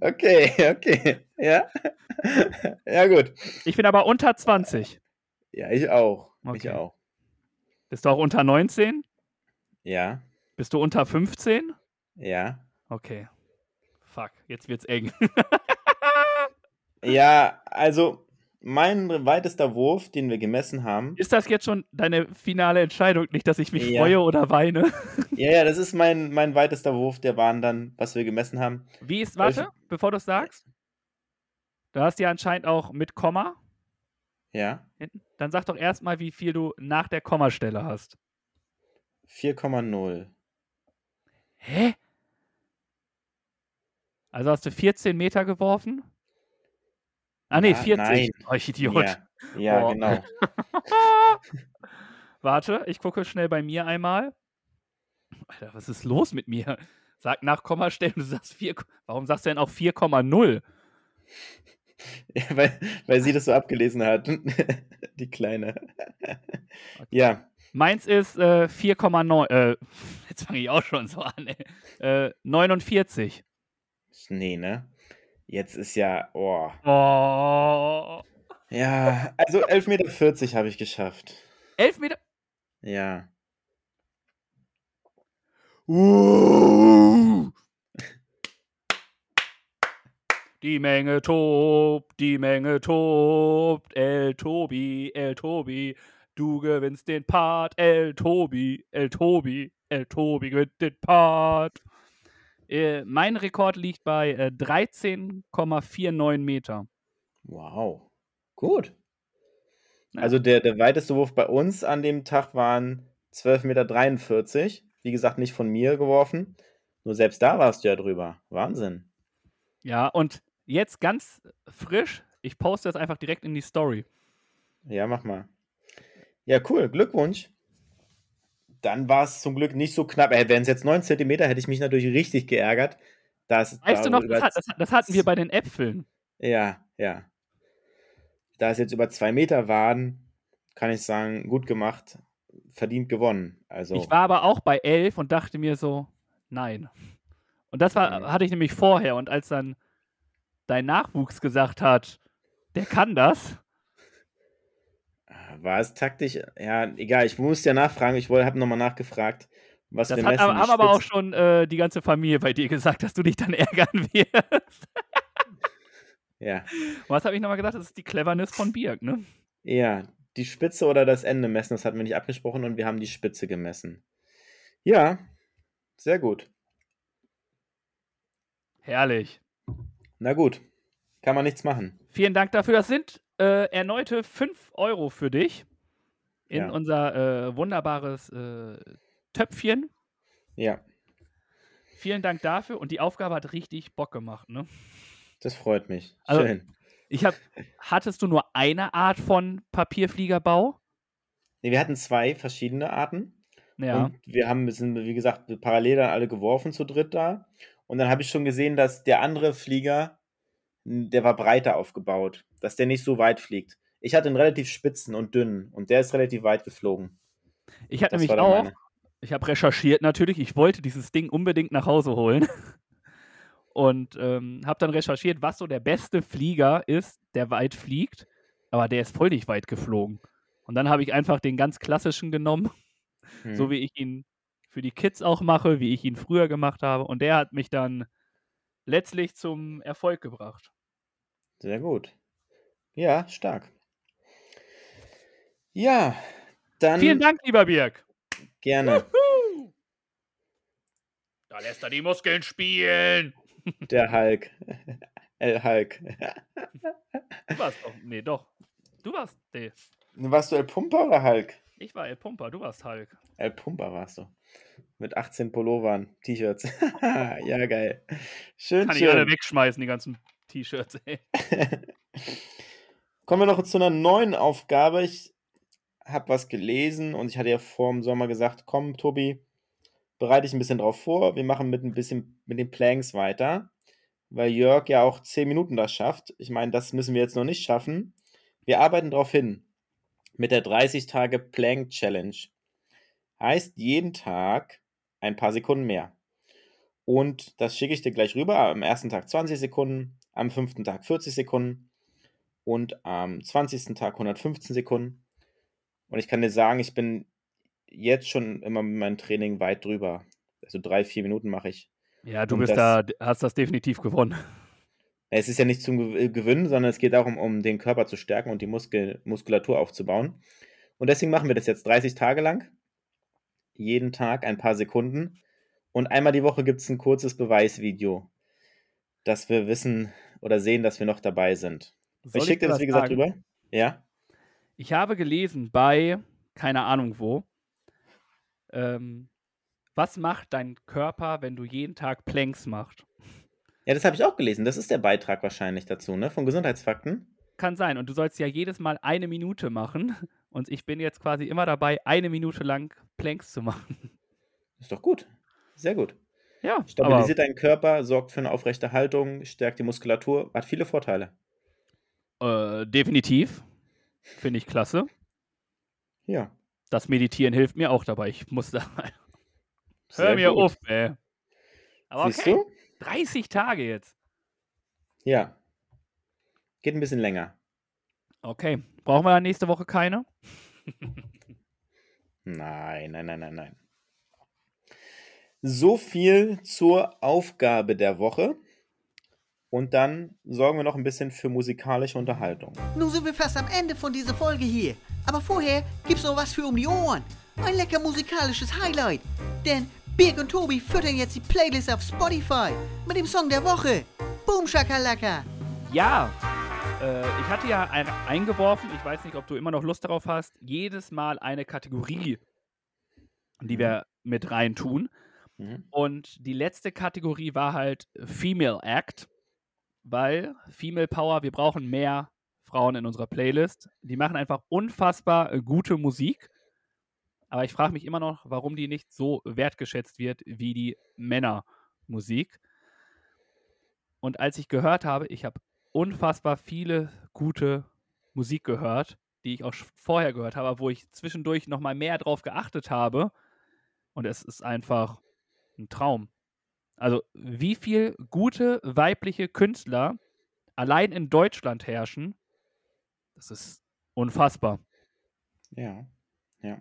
Okay, okay. Ja. ja, gut. Ich bin aber unter 20. Ja, ich auch. Ich Okay. auch. Bist du auch unter 19? Ja, Bist du unter 15? ja. Okay. Fuck, jetzt wird's eng. Ja, also mein weitester Wurf, den wir gemessen haben. Ist das jetzt schon deine finale Entscheidung? Nicht, dass ich mich Ja. freue oder weine? Ja, ja, das ist mein, mein weitester Wurf, der waren dann, was wir gemessen haben. Wie ist, warte, bevor du es sagst. Du hast ja anscheinend auch mit Komma Ja, hinten. Dann sag doch erstmal, wie viel du nach der Kommastelle hast. 4,0. Hä? Also hast du 14 Meter geworfen? Ah, nee, Ja, 40. nein. Oh, ich Idiot. Ja, ja Boah. genau. Warte, ich gucke schnell bei mir einmal. Alter, was ist los mit mir? Sag nach Kommastellen, du sagst 4. Warum sagst du denn auch 4,0? Ja, weil, weil sie das so abgelesen hat. Die Kleine. Ja, Meins ist äh, 4,9. Äh, jetzt fange ich auch schon so an, ey. Äh, 49. nee, ne? Jetzt ist ja, oh. Oh. Ja, also 11,40 Meter habe ich geschafft. 11 Meter. Ja. Uh. Die Menge tobt, die Menge tobt. El Tobi, El Tobi. Du gewinnst den Part. El Tobi, El Tobi, El Tobi gewinnt den Part. Äh, mein Rekord liegt bei äh, 13,49 Meter. Wow. Gut. Ja. Also der, der weiteste Wurf bei uns an dem Tag waren 12,43 Meter. Wie gesagt, nicht von mir geworfen. Nur selbst da warst du ja drüber. Wahnsinn. Ja, und jetzt ganz frisch, ich poste das einfach direkt in die Story. Ja, mach mal. Ja, cool. Glückwunsch. Dann war es zum Glück nicht so knapp. Äh, Wären es jetzt 9 Zentimeter, hätte ich mich natürlich richtig geärgert. Dass Weißt du noch, das, hat, das, das hatten wir bei den Äpfeln. Ja, ja. Da es jetzt über zwei Meter waren, kann ich sagen, gut gemacht, verdient gewonnen. Also, Ich war aber auch bei 11 und dachte mir so, nein. Und das war, Mhm. hatte ich nämlich vorher. Und als dann dein Nachwuchs gesagt hat, der kann das, war es taktisch, ja, egal, ich muss ja nachfragen, ich habe nochmal nachgefragt, was das wir hat, haben aber auch schon äh, die ganze Familie bei dir gesagt, dass du dich dann ärgern wirst. Ja, was habe ich nochmal gesagt? Das ist die Cleverness von Birk, ne? ja, die Spitze oder das Ende messen, das hatten wir nicht abgesprochen und wir haben die Spitze gemessen. Ja, sehr gut. Herrlich. Na gut, kann man nichts machen. Vielen Dank dafür. Das sind äh, erneute 5 Euro für dich in Ja. unser äh, wunderbares äh, Töpfchen. Ja, Vielen Dank dafür. Und die Aufgabe hat richtig Bock gemacht, ne? das freut mich. Also- Schön. Ich hab, hattest du nur eine Art von Papierfliegerbau? Nee, wir hatten zwei verschiedene Arten. Ja. Und wir haben, sind, wie gesagt, parallel dann alle geworfen zu dritt da. Und dann habe ich schon gesehen, dass der andere Flieger, der war breiter aufgebaut, dass der nicht so weit fliegt. Ich hatte einen relativ spitzen und dünnen und der ist relativ weit geflogen. Ich hatte nämlich dann auch, meine. ich habe recherchiert natürlich, ich wollte dieses Ding unbedingt nach Hause holen. Und ähm, habe dann recherchiert, was so der beste Flieger ist, der weit fliegt. Aber der ist voll nicht weit geflogen. Und dann habe ich einfach den ganz klassischen genommen, Hm. so wie ich ihn für die Kids auch mache, wie ich ihn früher gemacht habe. Und der hat mich dann letztlich zum Erfolg gebracht. Sehr gut. Ja, stark. Ja, dann Vielen Dank, lieber Birg. gerne. Da lässt er die Muskeln spielen. Der Hulk. El Hulk. Du warst doch. Nee, doch. Du warst. Nee. Warst du El Pumper oder Hulk? Ich war El Pumper, du warst Hulk. El Pumper warst du. Mit 18 Pullovern, T-Shirts. ja, geil. Schön, Kann ich alle schön. wegschmeißen, die ganzen T-Shirts, ey. Kommen wir noch zu einer neuen Aufgabe. Ich habe was gelesen und ich hatte ja vor dem Sommer gesagt, komm, Tobi, bereite dich ein bisschen drauf vor. Wir machen mit ein bisschen mit den Planks weiter, weil Jörg ja auch 10 Minuten das schafft. Ich meine, das müssen wir jetzt noch nicht schaffen. Wir arbeiten darauf hin mit der 30 Tage Plank Challenge. Heißt jeden Tag ein paar Sekunden mehr. Und das schicke ich dir gleich rüber. Am ersten Tag 20 Sekunden, am fünften Tag 40 Sekunden und am 20. Tag 115 Sekunden. Und ich kann dir sagen, ich bin jetzt schon immer mit meinem Training weit drüber. Also drei, vier Minuten mache ich. Ja, du Und bist das- da, hast das definitiv gewonnen. Es ist ja nicht zum Gew- Gewinnen, sondern es geht auch um, um den Körper zu stärken und die Muskel Muskulatur aufzubauen. Und deswegen machen wir das jetzt 30 Tage lang. Jeden Tag ein paar Sekunden. Und einmal die Woche gibt es ein kurzes Beweisvideo, dass wir wissen oder sehen, dass wir noch dabei sind. Soll ich schicke dir das, wie gesagt, sagen? rüber. Ja? Ich habe gelesen bei, keine Ahnung wo, ähm, was macht dein Körper, wenn du jeden Tag Planks machst? Ja, das habe ich auch gelesen. Das ist der Beitrag wahrscheinlich dazu, ne? Von Gesundheitsfakten. Kann sein. Und du sollst ja jedes Mal eine Minute machen. Und ich bin jetzt quasi immer dabei, eine Minute lang Planks zu machen. Ist doch gut. Sehr gut. Ja, Stabilisiert deinen Körper, sorgt für eine aufrechte Haltung, stärkt die Muskulatur, hat viele Vorteile. äh, definitiv. Finde ich klasse. Ja. Das Meditieren hilft mir auch dabei. Ich muss da. Hör mir gut. auf, ey. Aber Siehst okay. du? 30 Tage jetzt. Ja. Geht ein bisschen länger. Okay. Brauchen wir dann nächste Woche keine? Nein, nein, nein, nein, nein. So viel zur Aufgabe der Woche. Und dann sorgen wir noch ein bisschen für musikalische Unterhaltung. Nun sind wir fast am Ende von dieser Folge hier. Aber vorher gibt's noch was für um die Ohren. Ein lecker musikalisches Highlight. Denn Birg und Tobi füttern jetzt die Playlist auf Spotify mit dem Song der Woche. Boom Shakalaka. Ja. Äh, ich hatte ja ein, eingeworfen, ich weiß nicht, ob du immer noch Lust darauf hast, jedes Mal eine Kategorie, die wir mit rein tun. Mhm. Und die letzte Kategorie war halt Female Act, weil Female Power, wir brauchen mehr Frauen in unserer Playlist. Die machen einfach unfassbar äh, gute Musik. Aber ich frage mich immer noch, warum die nicht so wertgeschätzt wird wie die Männermusik. Und als ich gehört habe, ich habe unfassbar viele gute Musik gehört, die ich auch vorher gehört habe, wo ich zwischendurch nochmal mehr drauf geachtet habe. Und es ist einfach ein Traum. Also, wie viel gute weibliche Künstler allein in Deutschland herrschen, das ist unfassbar. Ja. Ja.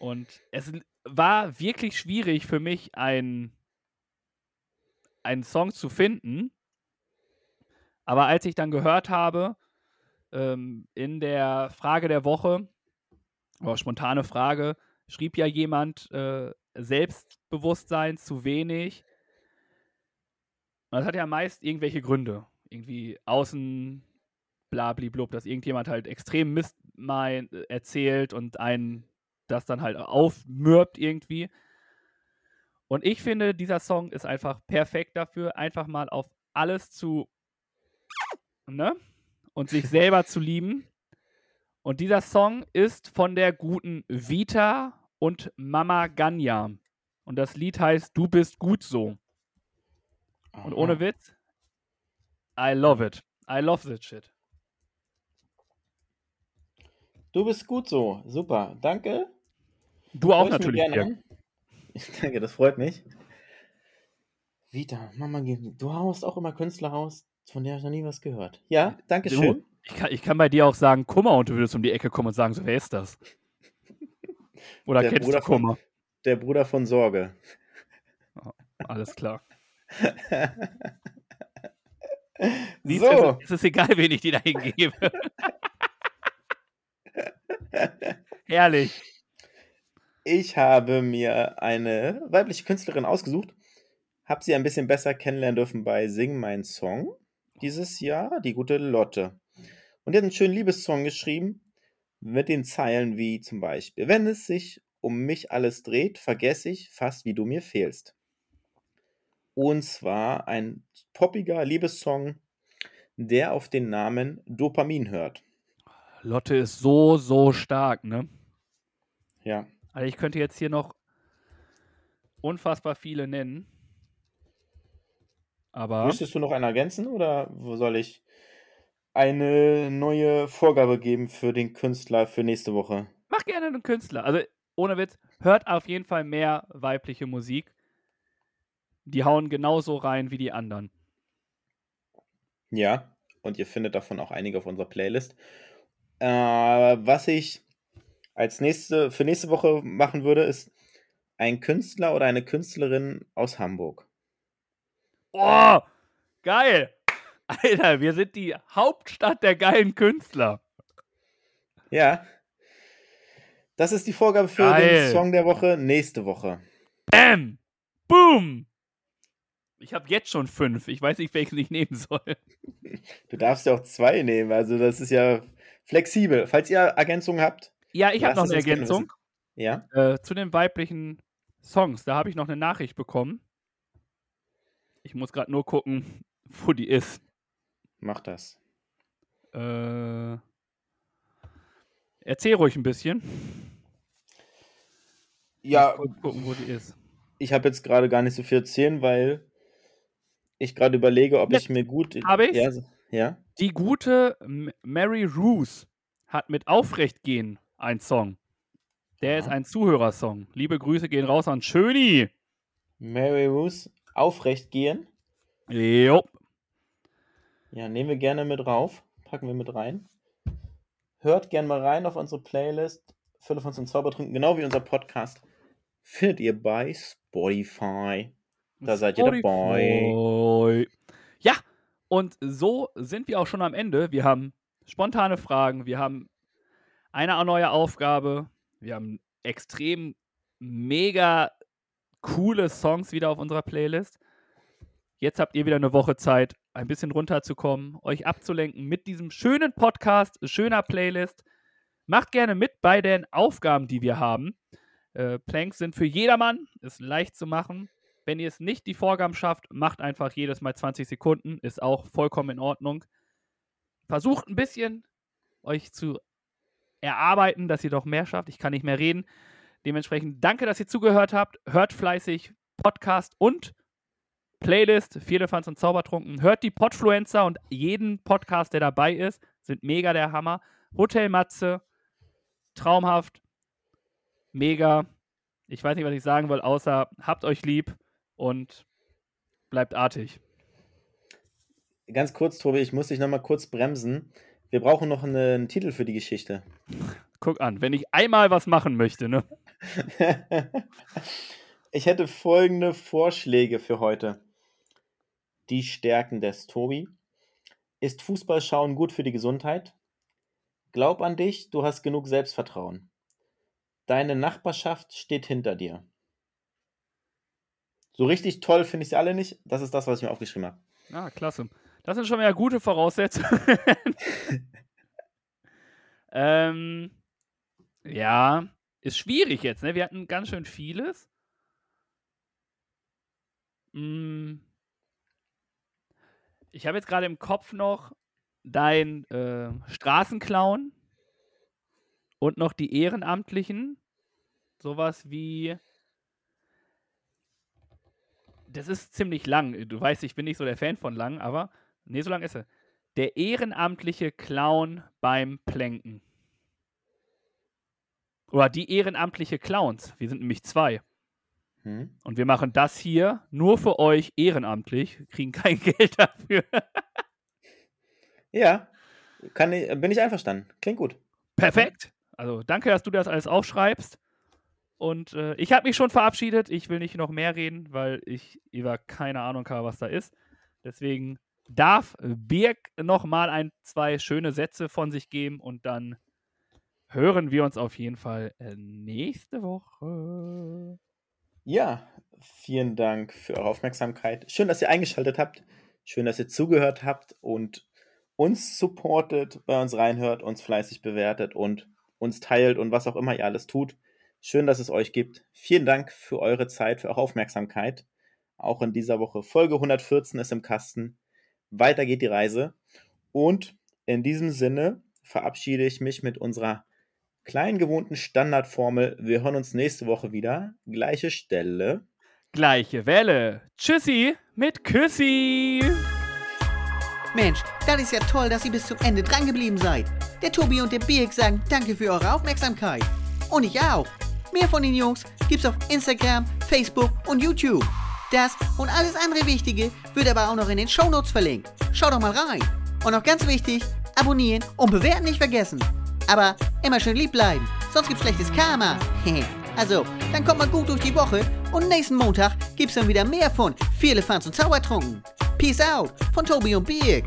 Und es war wirklich schwierig für mich, ein, einen Song zu finden. Aber als ich dann gehört habe, ähm, in der Frage der Woche, oder spontane Frage, schrieb ja jemand, äh, Selbstbewusstsein zu wenig. Das hat ja meist irgendwelche Gründe. Irgendwie außen blablablub, dass irgendjemand halt extrem Mist mein, äh, erzählt und einen das dann halt aufmürbt irgendwie. Und ich finde, dieser Song ist einfach perfekt dafür, einfach mal auf alles zu, ne? Und sich selber zu lieben. Und dieser Song ist von der guten Vita und Mama Ganya. Und das Lied heißt Du bist gut so. Und ohne Aha. Witz, I love it. I love that shit. Du bist gut so. Super. Danke. Du auch natürlich. gerne. Ich danke, das freut mich. Vita, Mama, du haust auch immer Künstler raus, von der ich noch nie was gehört. Ja, danke schön. Ich kann, ich kann bei dir auch sagen Kummer und du würdest um die Ecke kommen und sagen, so, wer ist das? Oder Der Bruder du Kummer? Der Bruder von Sorge. Alles klar. Siehst du, so, es ist egal, wen ich dir da hingebe. Herrlich. ich habe mir eine weibliche Künstlerin ausgesucht, habe sie ein bisschen besser kennenlernen dürfen bei Sing Mein Song dieses Jahr, die gute Lotte. Und die hat einen schönen Liebessong geschrieben mit den Zeilen wie zum Beispiel, wenn es sich um mich alles dreht, vergesse ich fast, wie du mir fehlst. Und zwar ein poppiger Liebessong, der auf den Namen Dopamin hört. Lotte ist so, so stark, ne? Ja, Also ich könnte jetzt hier noch unfassbar viele nennen. Aber Möchtest du noch einen ergänzen oder soll ich eine neue Vorgabe geben für den Künstler für nächste Woche? mach gerne einen Künstler. Also ohne Witz, hört auf jeden Fall mehr weibliche Musik. Die hauen genauso rein wie die anderen. Ja, und ihr findet davon auch einige auf unserer Playlist. Äh, was ich als nächste für nächste Woche machen würde, ist ein Künstler oder eine Künstlerin aus Hamburg. Oh, geil. Alter, wir sind die Hauptstadt der geilen Künstler. Ja. Das ist die Vorgabe für Geil. den Song der Woche nächste Woche. Bam. Boom. Ich habe jetzt schon fünf. Ich weiß nicht, welchen ich nehmen soll. Du darfst ja auch zwei nehmen, also das ist ja flexibel. Falls ihr Ergänzungen habt, Ja, ich habe noch eine Ergänzung. Ja? äh, zu den weiblichen Songs. Da habe ich noch eine Nachricht bekommen. Ich muss gerade nur gucken, wo die ist. Mach das. Äh, erzähl ruhig ein bisschen. Ja, Ich gucken, wo die ist. ich habe jetzt gerade gar nicht so viel erzählen, weil ich gerade überlege, ob Ja, ich mir gut. hab ich's. Ja, ja. Die gute Mary Ruth hat mit Aufrechtgehen einen Song. Der ist Ja. ein Zuhörersong. Liebe Grüße gehen raus an Schöni. Mary Ruth aufrecht gehen. Jo. Ja, nehmen wir gerne mit rauf. Packen wir mit rein. Hört gerne mal rein auf unsere Playlist. Philipp von zum Zaubertrunken, genau wie unser Podcast. Findet ihr bei Spotify. Da seid ihr dabei. Ja, und so sind wir auch schon am Ende. Wir haben spontane Fragen, wir haben eine neue Aufgabe, wir haben extrem mega coole Songs wieder auf unserer Playlist. Jetzt habt ihr wieder eine Woche Zeit, ein bisschen runterzukommen, euch abzulenken mit diesem schönen Podcast, schöner Playlist. Macht gerne mit bei den Aufgaben, die wir haben. Äh, Planks sind für jedermann, ist leicht zu machen. Wenn ihr es nicht die Vorgaben schafft, macht einfach jedes Mal 20 Sekunden, ist auch vollkommen in Ordnung. Versucht ein bisschen euch zu erarbeiten, dass ihr doch mehr schafft. Ich kann nicht mehr reden. Dementsprechend danke, dass ihr zugehört habt. Hört fleißig Podcast und Playlist, Vierlefanz und Zaubertrunken. Hört die Podfluencer und jeden Podcast, der dabei ist, sind mega der Hammer. Hotel Matze, traumhaft, mega. Ich weiß nicht, was ich sagen will, außer habt euch lieb und bleibt artig. Ganz kurz, Tobi, ich muss dich nochmal kurz bremsen. Wir brauchen noch eine- einen Titel für die Geschichte. Guck an, wenn ich einmal was machen möchte, ne? ich hätte folgende Vorschläge für heute. Die Stärken des Tobi. Ist Fußballschauen gut für die Gesundheit? Glaub an dich, du hast genug Selbstvertrauen. Deine Nachbarschaft steht hinter dir. So richtig toll finde ich sie alle nicht. Das ist das, was ich mir aufgeschrieben habe. Ah, klasse. Das sind schon mal gute Voraussetzungen. ähm, ja, ist schwierig jetzt, ne? Wir hatten ganz schön vieles. Mm. Ich habe jetzt gerade im Kopf noch dein äh, Straßenclown und noch die Ehrenamtlichen. Sowas wie. Das ist ziemlich lang. Du weißt, ich bin nicht so der Fan von lang, aber. Nee, so lang ist er. Der ehrenamtliche Clown beim Plänken. Oder die ehrenamtliche Clowns. Wir sind nämlich zwei. Hm? Und wir machen das hier nur für euch ehrenamtlich, kriegen kein Geld dafür. Ja, kann ich, bin ich einverstanden. Klingt gut. Perfekt. Also danke, dass du das alles aufschreibst. Und äh, ich habe mich schon verabschiedet. Ich will nicht noch mehr reden, weil ich über keine Ahnung habe, was da ist. Deswegen darf Birg noch mal ein, zwei schöne Sätze von sich geben und dann hören wir uns auf jeden Fall äh, nächste Woche. Ja, vielen Dank für eure Aufmerksamkeit. Schön, dass ihr eingeschaltet habt. Schön, dass ihr zugehört habt und uns supportet, bei uns reinhört, uns fleißig bewertet und uns teilt und was auch immer ihr alles tut. Schön, dass es euch gibt. Vielen Dank für eure Zeit, für eure Aufmerksamkeit. Auch in dieser Woche. Folge 114 ist im Kasten. Weiter geht die Reise. Und in diesem Sinne verabschiede ich mich mit unserer kleinen gewohnten Standardformel. Wir hören uns nächste Woche wieder. Gleiche Stelle. Gleiche Welle. Tschüssi mit Küssi. Mensch, das ist ja toll, dass ihr bis zum Ende dran geblieben seid. Der Tobi und der Birk sagen danke für eure Aufmerksamkeit. Und ich auch. Mehr von den Jungs gibt's auf Instagram, Facebook und YouTube. Das und alles andere Wichtige wird aber auch noch in den Shownotes verlinkt. Schaut doch mal rein. Und noch ganz wichtig, abonnieren und bewerten nicht vergessen. Aber immer schön lieb bleiben, sonst gibt's schlechtes Karma. also, dann kommt mal gut durch die Woche und nächsten Montag gibt's dann wieder mehr von Viele Fans und Zaubertrunken. Peace out von Tobi und Birk.